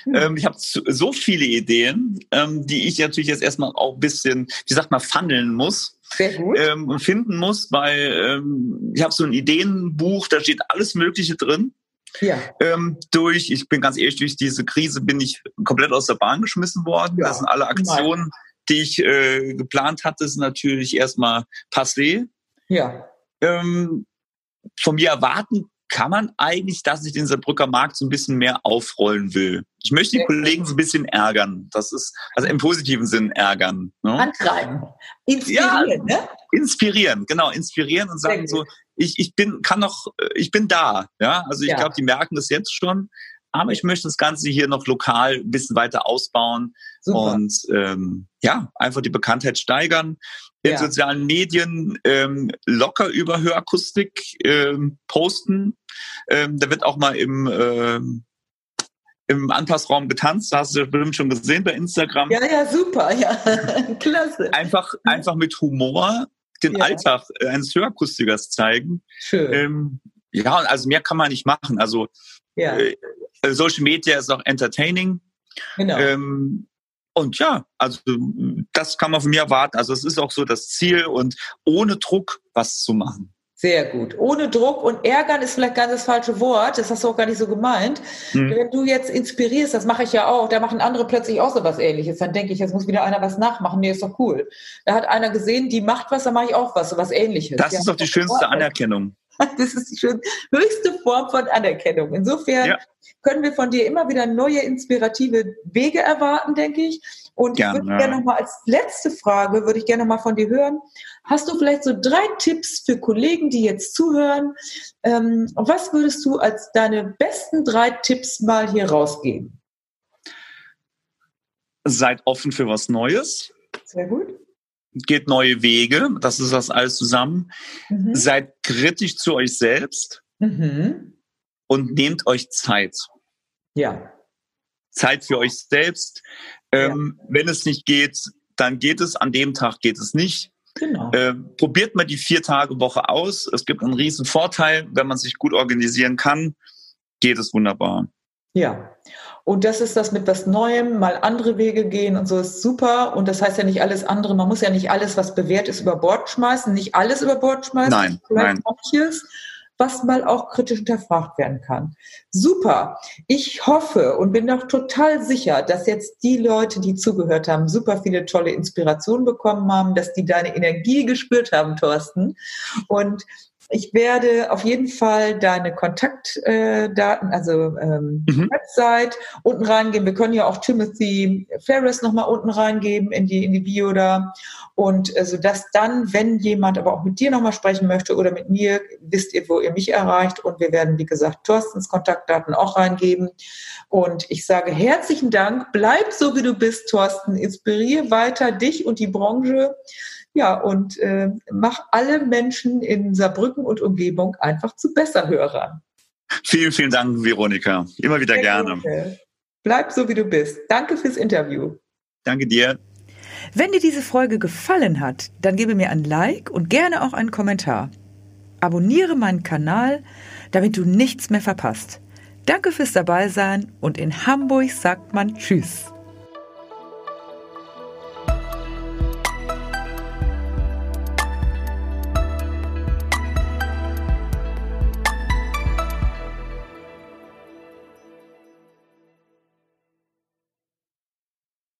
Mhm. ich habe so viele Ideen, ähm, die ich natürlich jetzt erstmal auch ein bisschen, wie sagt man, fundeln muss. Sehr gut. Ähm, und finden muss, weil ähm, ich habe so ein Ideenbuch, da steht alles Mögliche drin. Ja. Ähm, durch, ich bin ganz ehrlich, durch diese Krise bin ich komplett aus der Bahn geschmissen worden. Ja. Das sind alle Aktionen, die ich äh, geplant hatte, sind natürlich erstmal passé. Ja. Ähm, von mir erwarten kann man eigentlich, dass ich den Saarbrücker Markt so ein bisschen mehr aufrollen will. Ich möchte die Kollegen so ein bisschen ärgern. Das ist, also im positiven Sinn ärgern. Ne? Antreiben. Inspirieren, ja, ne? Inspirieren, genau, inspirieren und sagen so, ich, ich bin, kann noch, ich bin da. Ja, also ich ja. glaube, die merken das jetzt schon. Aber ich möchte das Ganze hier noch lokal ein bisschen weiter ausbauen Super. und ähm, ja, einfach die Bekanntheit steigern in ja. sozialen Medien ähm, locker über Hörakustik ähm, posten. Ähm, da wird auch mal im ähm, im Anpassraum getanzt, hast du bestimmt schon gesehen bei Instagram. Ja, ja, super, ja, klasse. Einfach, einfach mit Humor den ja. Alltag eines Hörakustikers zeigen. Schön. Ähm, ja, also mehr kann man nicht machen. Also ja. äh, Social Media ist auch entertaining. Genau. Ähm, und ja, also das kann man von mir erwarten. Also es ist auch so das Ziel und ohne Druck was zu machen. Sehr gut. Ohne Druck und ärgern ist vielleicht ganz das falsche Wort. Das hast du auch gar nicht so gemeint. Mhm. Wenn du jetzt inspirierst, das mache ich ja auch, da machen andere plötzlich auch so was ähnliches. Dann denke ich, jetzt muss wieder einer was nachmachen. Nee, ist doch cool. Da hat einer gesehen, die macht was, dann mache ich auch was, so was ähnliches. Das ja, ist doch die schönste Anerkennung. Das ist die höchste Form von Anerkennung. Insofern ja. können wir von dir immer wieder neue inspirative Wege erwarten, denke ich. Und gerne, ich würde gerne nochmal als letzte Frage, würde ich gerne nochmal von dir hören. Hast du vielleicht so drei Tipps für Kollegen, die jetzt zuhören? Ähm, was würdest du als deine besten drei Tipps mal hier rausgeben? Seid offen für was Neues. Sehr gut geht neue Wege, das ist das alles zusammen. Mhm. Seid kritisch zu euch selbst mhm. und nehmt euch Zeit. Ja. Zeit für euch selbst. Ähm, ja. Wenn es nicht geht, dann geht es. An dem Tag geht es nicht. Genau. Ähm, probiert mal die vier Tage Woche aus. Es gibt einen riesen Vorteil, wenn man sich gut organisieren kann, geht es wunderbar. Ja. Und das ist das mit was Neuem, mal andere Wege gehen und so ist super. Und das heißt ja nicht alles andere. Man muss ja nicht alles, was bewährt ist, über Bord schmeißen. Nicht alles über Bord schmeißen. Nein, nein. Manches, was mal auch kritisch hinterfragt werden kann. Super. Ich hoffe und bin doch total sicher, dass jetzt die Leute, die zugehört haben, super viele tolle Inspirationen bekommen haben, dass die deine Energie gespürt haben, Thorsten. Und ich werde auf jeden Fall deine Kontaktdaten, also ähm, mhm. Website unten reingeben. Wir können ja auch Timothy Ferris nochmal unten reingeben in die, in die Bio da. Und also dass dann, wenn jemand aber auch mit dir nochmal sprechen möchte oder mit mir, wisst ihr, wo ihr mich erreicht. Und wir werden, wie gesagt, Thorstens Kontaktdaten auch reingeben. Und ich sage herzlichen Dank. Bleib so, wie du bist, Thorsten. Inspiriere weiter dich und die Branche. Ja, und äh, mach alle Menschen in Saarbrücken und Umgebung einfach zu Besserhörern. Vielen, vielen Dank, Veronika. Immer wieder Sehr gerne. Danke. Bleib so, wie du bist. Danke fürs Interview. Danke dir. Wenn dir diese Folge gefallen hat, dann gebe mir ein Like und gerne auch einen Kommentar. Abonniere meinen Kanal, damit du nichts mehr verpasst. Danke fürs Dabeisein und in Hamburg sagt man Tschüss.